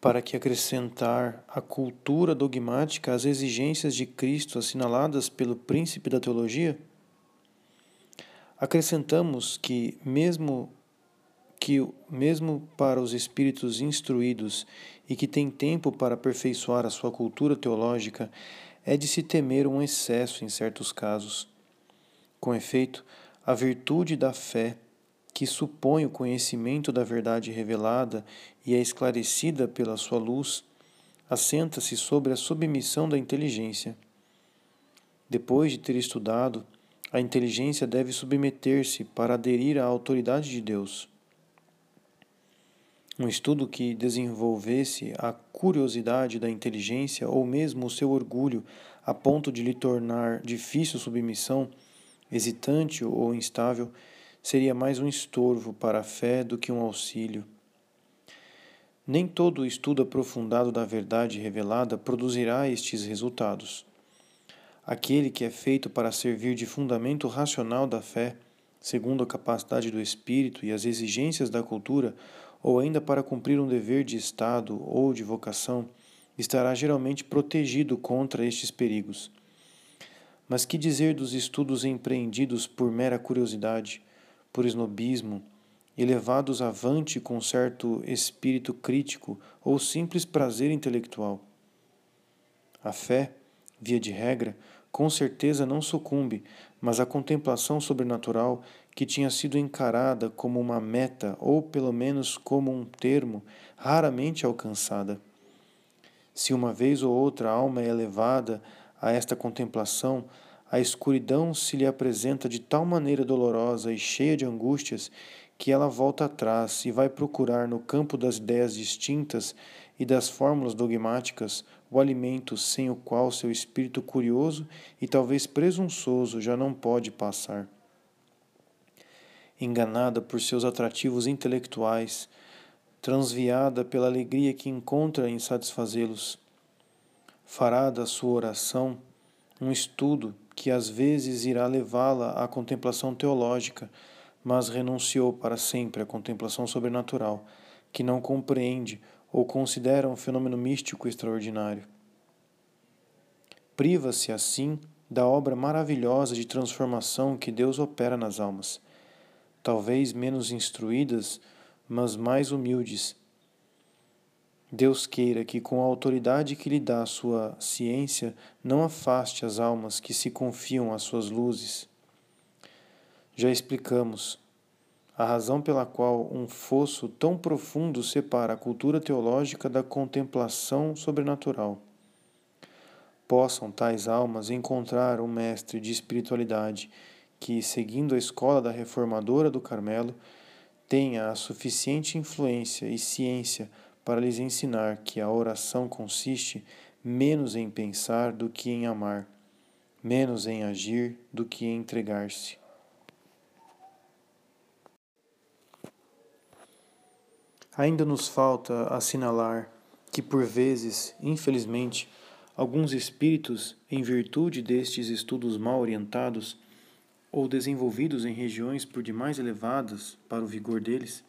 para que acrescentar a cultura dogmática às exigências de Cristo assinaladas pelo príncipe da teologia? Acrescentamos que mesmo que mesmo para os espíritos instruídos e que têm tempo para aperfeiçoar a sua cultura teológica, é de se temer um excesso em certos casos. Com efeito, a virtude da fé que supõe o conhecimento da verdade revelada e é esclarecida pela sua luz, assenta-se sobre a submissão da inteligência. Depois de ter estudado, a inteligência deve submeter-se para aderir à autoridade de Deus. Um estudo que desenvolvesse a curiosidade da inteligência ou mesmo o seu orgulho a ponto de lhe tornar difícil submissão, hesitante ou instável, seria mais um estorvo para a fé do que um auxílio. Nem todo o estudo aprofundado da verdade revelada produzirá estes resultados. Aquele que é feito para servir de fundamento racional da fé, segundo a capacidade do espírito e as exigências da cultura, ou ainda para cumprir um dever de Estado ou de vocação, estará geralmente protegido contra estes perigos. Mas que dizer dos estudos empreendidos por mera curiosidade? Por esnobismo e levados avante com certo espírito crítico ou simples prazer intelectual. A fé, via de regra, com certeza não sucumbe, mas a contemplação sobrenatural, que tinha sido encarada como uma meta ou pelo menos como um termo, raramente alcançada. Se uma vez ou outra a alma é levada a esta contemplação, a escuridão se lhe apresenta de tal maneira dolorosa e cheia de angústias que ela volta atrás e vai procurar no campo das ideias distintas e das fórmulas dogmáticas o alimento sem o qual seu espírito curioso e talvez presunçoso já não pode passar. Enganada por seus atrativos intelectuais, transviada pela alegria que encontra em satisfazê-los, fará da sua oração um estudo que às vezes irá levá-la à contemplação teológica, mas renunciou para sempre à contemplação sobrenatural, que não compreende ou considera um fenômeno místico extraordinário. Priva-se, assim, da obra maravilhosa de transformação que Deus opera nas almas, talvez menos instruídas, mas mais humildes Deus queira que, com a autoridade que lhe dá a sua ciência, não afaste as almas que se confiam às suas luzes. Já explicamos a razão pela qual um fosso tão profundo separa a cultura teológica da contemplação sobrenatural. Possam tais almas encontrar um mestre de espiritualidade que, seguindo a escola da reformadora do Carmelo, tenha a suficiente influência e ciência para lhes ensinar que a oração consiste menos em pensar do que em amar, menos em agir do que em entregar-se. Ainda nos falta assinalar que, por vezes, infelizmente, alguns espíritos, em virtude destes estudos mal orientados ou desenvolvidos em regiões por demais elevadas para o vigor deles,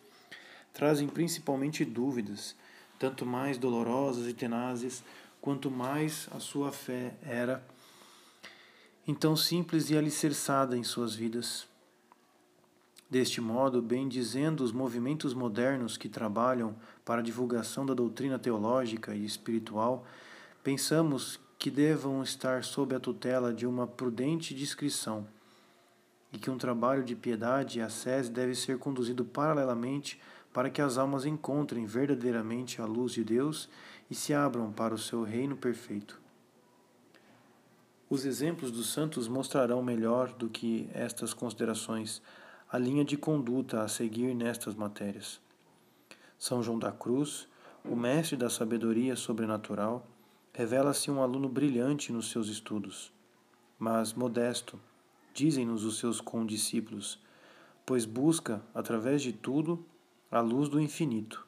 trazem principalmente dúvidas, tanto mais dolorosas e tenazes, quanto mais a sua fé era então simples e alicerçada em suas vidas. Deste modo, bem dizendo os movimentos modernos que trabalham para a divulgação da doutrina teológica e espiritual, pensamos que devam estar sob a tutela de uma prudente discrição e que um trabalho de piedade e ascese deve ser conduzido paralelamente para que as almas encontrem verdadeiramente a luz de Deus e se abram para o seu reino perfeito. Os exemplos dos santos mostrarão melhor do que estas considerações a linha de conduta a seguir nestas matérias. São João da Cruz, o mestre da sabedoria sobrenatural, revela-se um aluno brilhante nos seus estudos, mas modesto, dizem-nos os seus condiscípulos, pois busca, através de tudo, a luz do infinito.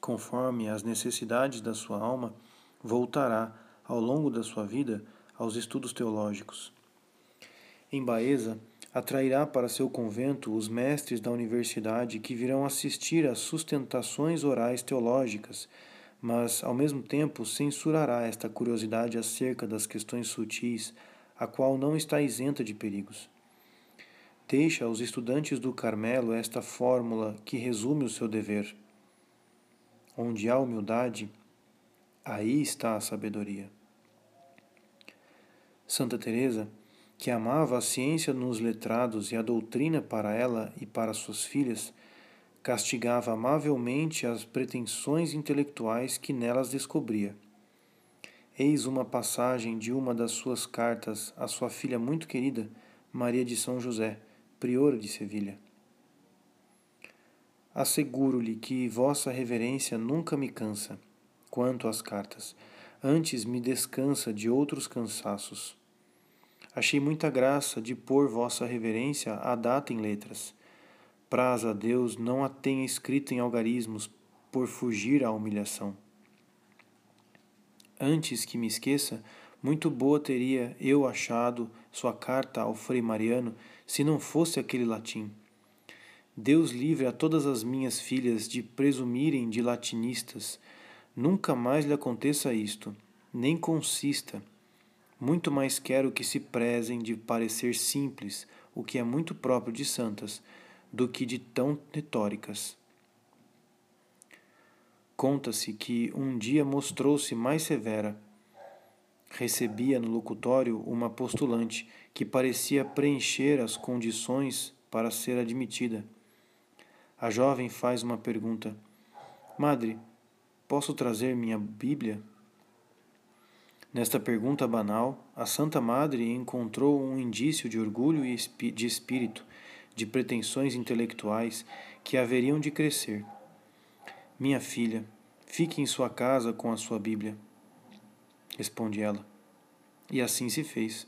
Conforme as necessidades da sua alma, voltará, ao longo da sua vida, aos estudos teológicos. Em Baeza, atrairá para seu convento os mestres da universidade que virão assistir às sustentações orais teológicas, mas, ao mesmo tempo, censurará esta curiosidade acerca das questões sutis, a qual não está isenta de perigos deixa aos estudantes do Carmelo esta fórmula que resume o seu dever. Onde há humildade, aí está a sabedoria. Santa Teresa, que amava a ciência nos letrados e a doutrina para ela e para suas filhas, castigava amavelmente as pretensões intelectuais que nelas descobria. Eis uma passagem de uma das suas cartas à sua filha muito querida, Maria de São José, priora de Sevilha. Asseguro-lhe que Vossa Reverência nunca me cansa, quanto às cartas, antes me descansa de outros cansaços. Achei muita graça de pôr Vossa Reverência a data em letras. Praz a Deus não a tenha escrita em algarismos por fugir à humilhação. Antes que me esqueça, muito boa teria eu achado sua carta ao Frei Mariano se não fosse aquele latim. Deus livre a todas as minhas filhas de presumirem de latinistas. Nunca mais lhe aconteça isto, nem consista. Muito mais quero que se prezem de parecer simples, o que é muito próprio de santas, do que de tão retóricas. Conta-se que um dia mostrou-se mais severa recebia no locutório uma postulante que parecia preencher as condições para ser admitida. A jovem faz uma pergunta: Madre, posso trazer minha Bíblia? Nesta pergunta banal, a Santa Madre encontrou um indício de orgulho e de espírito, de pretensões intelectuais que haveriam de crescer. Minha filha, fique em sua casa com a sua Bíblia responde ela. E assim se fez.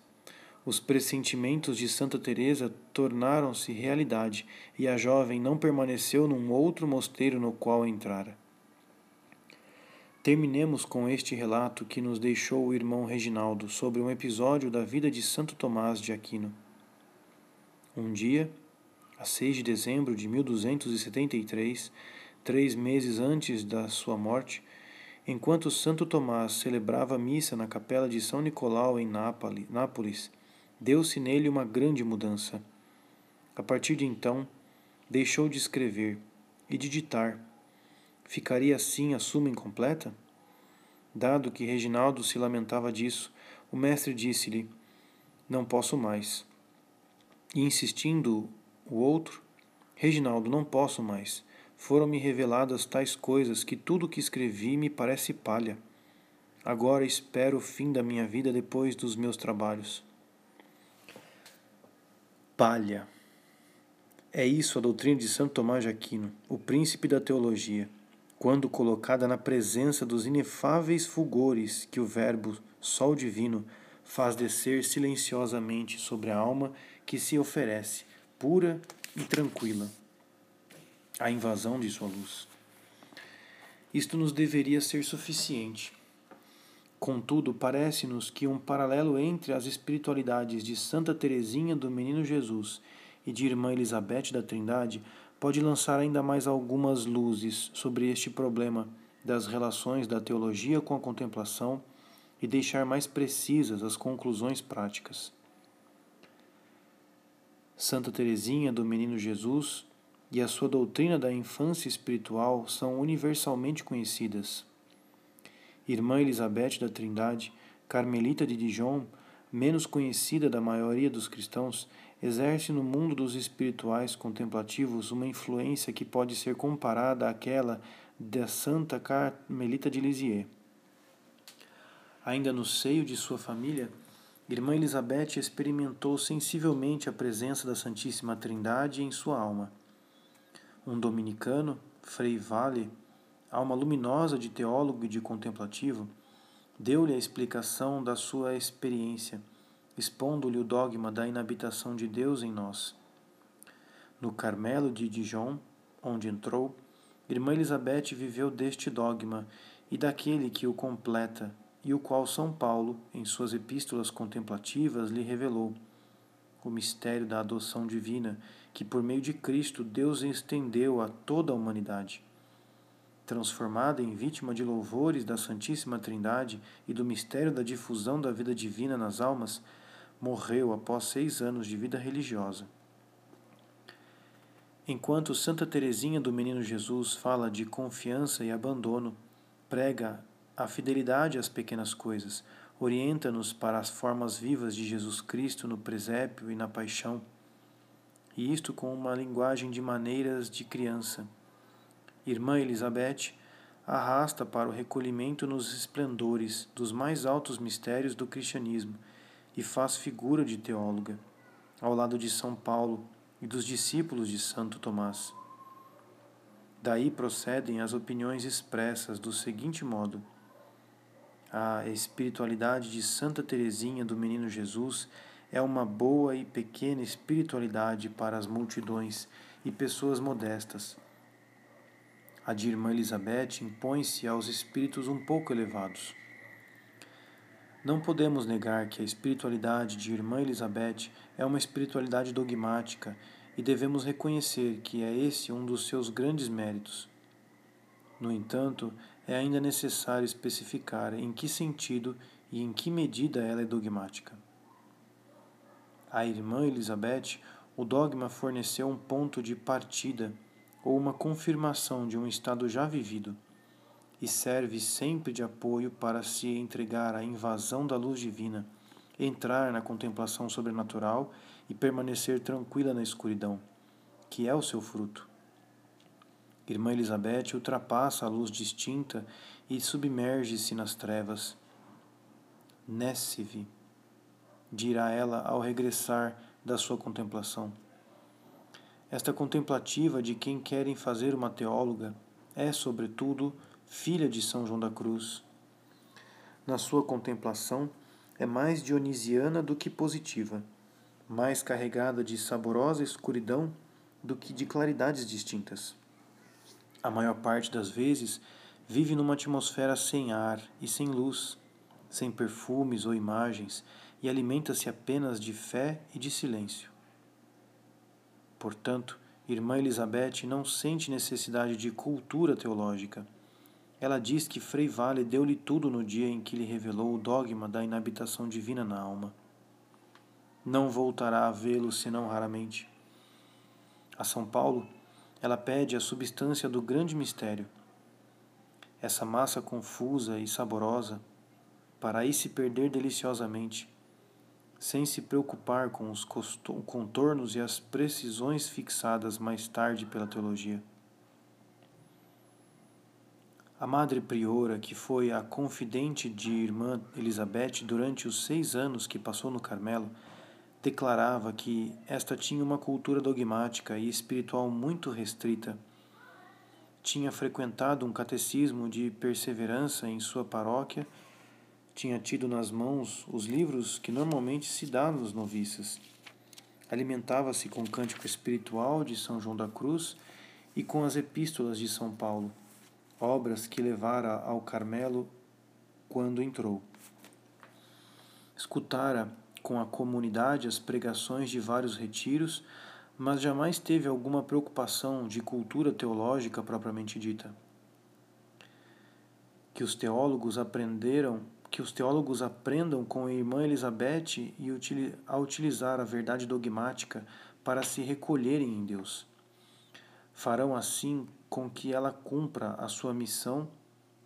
Os pressentimentos de Santa Teresa tornaram-se realidade, e a jovem não permaneceu num outro mosteiro no qual entrara. Terminemos com este relato que nos deixou o irmão Reginaldo sobre um episódio da vida de Santo Tomás de Aquino. Um dia, a 6 de dezembro de 1273, três meses antes da sua morte, Enquanto Santo Tomás celebrava missa na capela de São Nicolau em Nápoles, deu-se nele uma grande mudança. A partir de então, deixou de escrever e de ditar. Ficaria assim a suma incompleta? Dado que Reginaldo se lamentava disso, o mestre disse-lhe: Não posso mais. E insistindo o outro, Reginaldo, não posso mais foram-me reveladas tais coisas que tudo que escrevi me parece palha. Agora espero o fim da minha vida depois dos meus trabalhos. Palha. É isso a doutrina de Santo Tomás de Aquino, o príncipe da teologia. quando colocada na presença dos inefáveis fulgores que o Verbo, Sol Divino, faz descer silenciosamente sobre a alma que se oferece, pura e tranquila, à invasão de sua luz. Isto nos deveria ser suficiente. Contudo, parece-nos que um paralelo entre as espiritualidades de Santa Teresinha do Menino Jesus e de Irmã Elizabeth da Trindade pode lançar ainda mais algumas luzes sobre este problema das relações da teologia com a contemplação e deixar mais precisas as conclusões práticas. Santa Teresinha do Menino Jesus e a sua doutrina da infância espiritual são universalmente conhecidas. Irmã Elizabeth da Trindade, Carmelita de Dijon, menos conhecida da maioria dos cristãos, exerce no mundo dos espirituais contemplativos uma influência que pode ser comparada àquela da Santa Carmelita de Lisieux. Ainda no seio de sua família, Irmã Elizabeth experimentou sensivelmente a presença da Santíssima Trindade em sua alma. Um dominicano, Frei Vale, alma luminosa de teólogo e de contemplativo, deu-lhe a explicação da sua experiência expondo-lhe o dogma da inabitação de Deus em nós. No Carmelo de Dijon, onde entrou, Irmã Elizabeth viveu deste dogma e daquele que o completa, e o qual São Paulo, em suas epístolas contemplativas, lhe revelou: o mistério da adoção divina, que por meio de Cristo Deus estendeu a toda a humanidade. Transformada em vítima de louvores da Santíssima Trindade e do mistério da difusão da vida divina nas almas, morreu após seis anos de vida religiosa. Enquanto Santa Teresinha do Menino Jesus fala de confiança e abandono, prega a fidelidade às pequenas coisas, orienta-nos para as formas vivas de Jesus Cristo no presépio e na paixão, e isto com uma linguagem de maneiras de criança. Irmã Elizabeth arrasta para o recolhimento nos esplendores dos mais altos mistérios do cristianismo e faz figura de teóloga, ao lado de São Paulo e dos discípulos de Santo Tomás. Daí procedem as opiniões expressas do seguinte modo: a espiritualidade de Santa Teresinha do Menino Jesus é uma boa e pequena espiritualidade para as multidões e pessoas modestas. A de Irmã Elizabeth impõe-se aos espíritos um pouco elevados. Não podemos negar que a espiritualidade de Irmã Elizabeth é uma espiritualidade dogmática e devemos reconhecer que é esse um dos seus grandes méritos. No entanto, é ainda necessário especificar em que sentido e em que medida ela é dogmática. A Irmã Elizabeth, o dogma forneceu um ponto de partida ou uma confirmação de um estado já vivido e serve sempre de apoio para se entregar à invasão da luz divina, entrar na contemplação sobrenatural e permanecer tranquila na escuridão, que é o seu fruto. Irmã Elizabeth ultrapassa a luz distinta e submerge-se nas trevas. Nesce-vi, dirá ela ao regressar da sua contemplação. Esta contemplativa de quem querem fazer uma teóloga é, sobretudo, filha de São João da Cruz. Na sua contemplação, é mais dionisiana do que positiva, mais carregada de saborosa escuridão do que de claridades distintas. A maior parte das vezes vive numa atmosfera sem ar e sem luz, sem perfumes ou imagens, e alimenta-se apenas de fé e de silêncio. Portanto, Irmã Elizabeth não sente necessidade de cultura teológica ela diz que Frei Vale deu-lhe tudo no dia em que lhe revelou o dogma da inabitação divina na alma. Não voltará a vê-lo senão raramente. A São Paulo, ela pede a substância do grande mistério. Essa massa confusa e saborosa, para aí se perder deliciosamente, sem se preocupar com os contornos e as precisões fixadas mais tarde pela teologia. A madre priora, que foi a confidente de irmã Elizabeth durante os seis anos que passou no Carmelo, declarava que esta tinha uma cultura dogmática e espiritual muito restrita. tinha frequentado um catecismo de perseverança em sua paróquia, tinha tido nas mãos os livros que normalmente se dá nos noviças. Alimentava-se com o cântico espiritual de São João da Cruz e com as epístolas de São Paulo, obras que levara ao Carmelo quando entrou. Escutara com a comunidade as pregações de vários retiros mas jamais teve alguma preocupação de cultura teológica propriamente dita. Que os teólogos aprenderam, que os teólogos aprendam com a irmã Elizabeth e a utilizar a verdade dogmática para se recolherem em Deus. Farão assim com que ela cumpra a sua missão,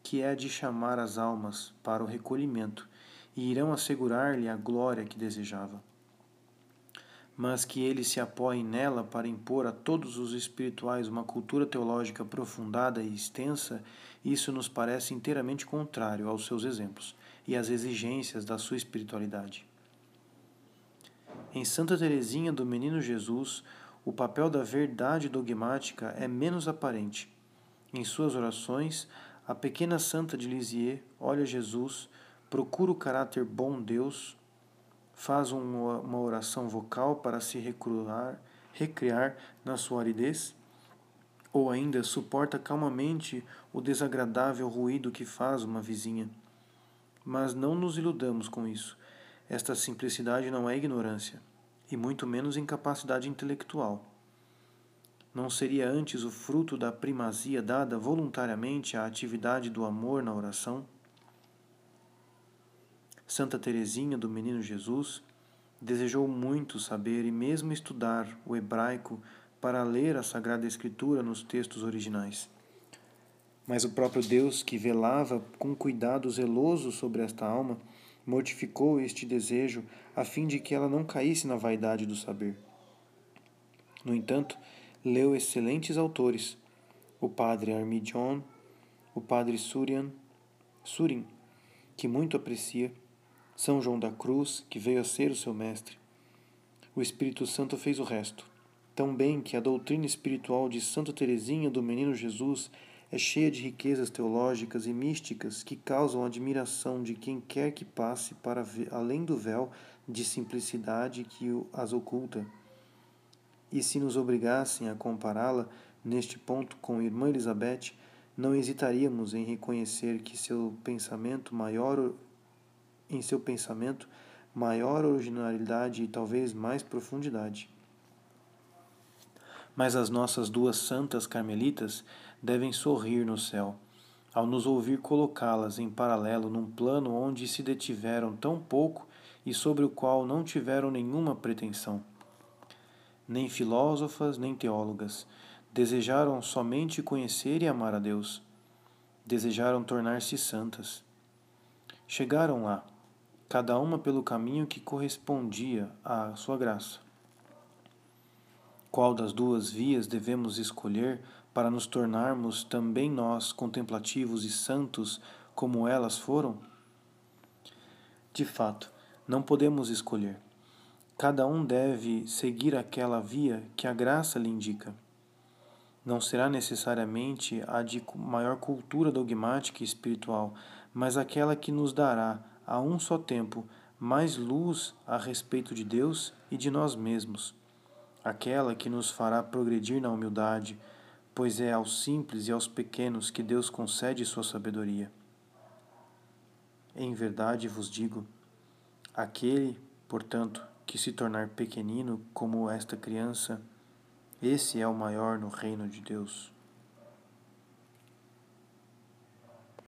que é a de chamar as almas para o recolhimento, e irão assegurar-lhe a glória que desejava mas que eles se apoiem nela para impor a todos os espirituais uma cultura teológica aprofundada e extensa, isso nos parece inteiramente contrário aos seus exemplos e às exigências da sua espiritualidade. Em Santa Teresinha do Menino Jesus, o papel da verdade dogmática é menos aparente. Em suas orações, a pequena santa de Lisieux olha Jesus, procura o caráter bom Deus, faz uma oração vocal para se recruar, recriar na sua aridez? Ou ainda suporta calmamente o desagradável ruído que faz uma vizinha? Mas não nos iludamos com isso. Esta simplicidade não é ignorância, e muito menos incapacidade intelectual. Não seria antes o fruto da primazia dada voluntariamente à atividade do amor na oração? Santa Teresinha do Menino Jesus desejou muito saber e mesmo estudar o hebraico para ler a Sagrada Escritura nos textos originais. Mas o próprio Deus, que velava com cuidado zeloso sobre esta alma, mortificou este desejo a fim de que ela não caísse na vaidade do saber. No entanto, leu excelentes autores, o padre Armidion, o padre Surian, Surin, que muito aprecia, são João da Cruz, que veio a ser o seu mestre. O Espírito Santo fez o resto. Tão bem que a doutrina espiritual de Santa Teresinha do Menino Jesus é cheia de riquezas teológicas e místicas que causam admiração de quem quer que passe para além do véu de simplicidade que as oculta. E se nos obrigassem a compará-la neste ponto com irmã Elizabeth, não hesitaríamos em reconhecer que seu pensamento maior em seu pensamento maior originalidade e talvez mais profundidade. Mas as nossas duas santas carmelitas devem sorrir no céu, ao nos ouvir colocá-las em paralelo num plano onde se detiveram tão pouco e sobre o qual não tiveram nenhuma pretensão. Nem filósofas, nem teólogas, desejaram somente conhecer e amar a Deus. Desejaram tornar-se santas. Chegaram lá, cada uma pelo caminho que correspondia à sua graça. Qual das duas vias devemos escolher para nos tornarmos também nós contemplativos e santos como elas foram? De fato, não podemos escolher. Cada um deve seguir aquela via que a graça lhe indica. Não será necessariamente a de maior cultura dogmática e espiritual, mas aquela que nos dará a um só tempo mais luz a respeito de Deus e de nós mesmos, aquela que nos fará progredir na humildade, pois é aos simples e aos pequenos que Deus concede sua sabedoria. Em verdade vos digo: aquele, portanto, que se tornar pequenino como esta criança, esse é o maior no reino de Deus.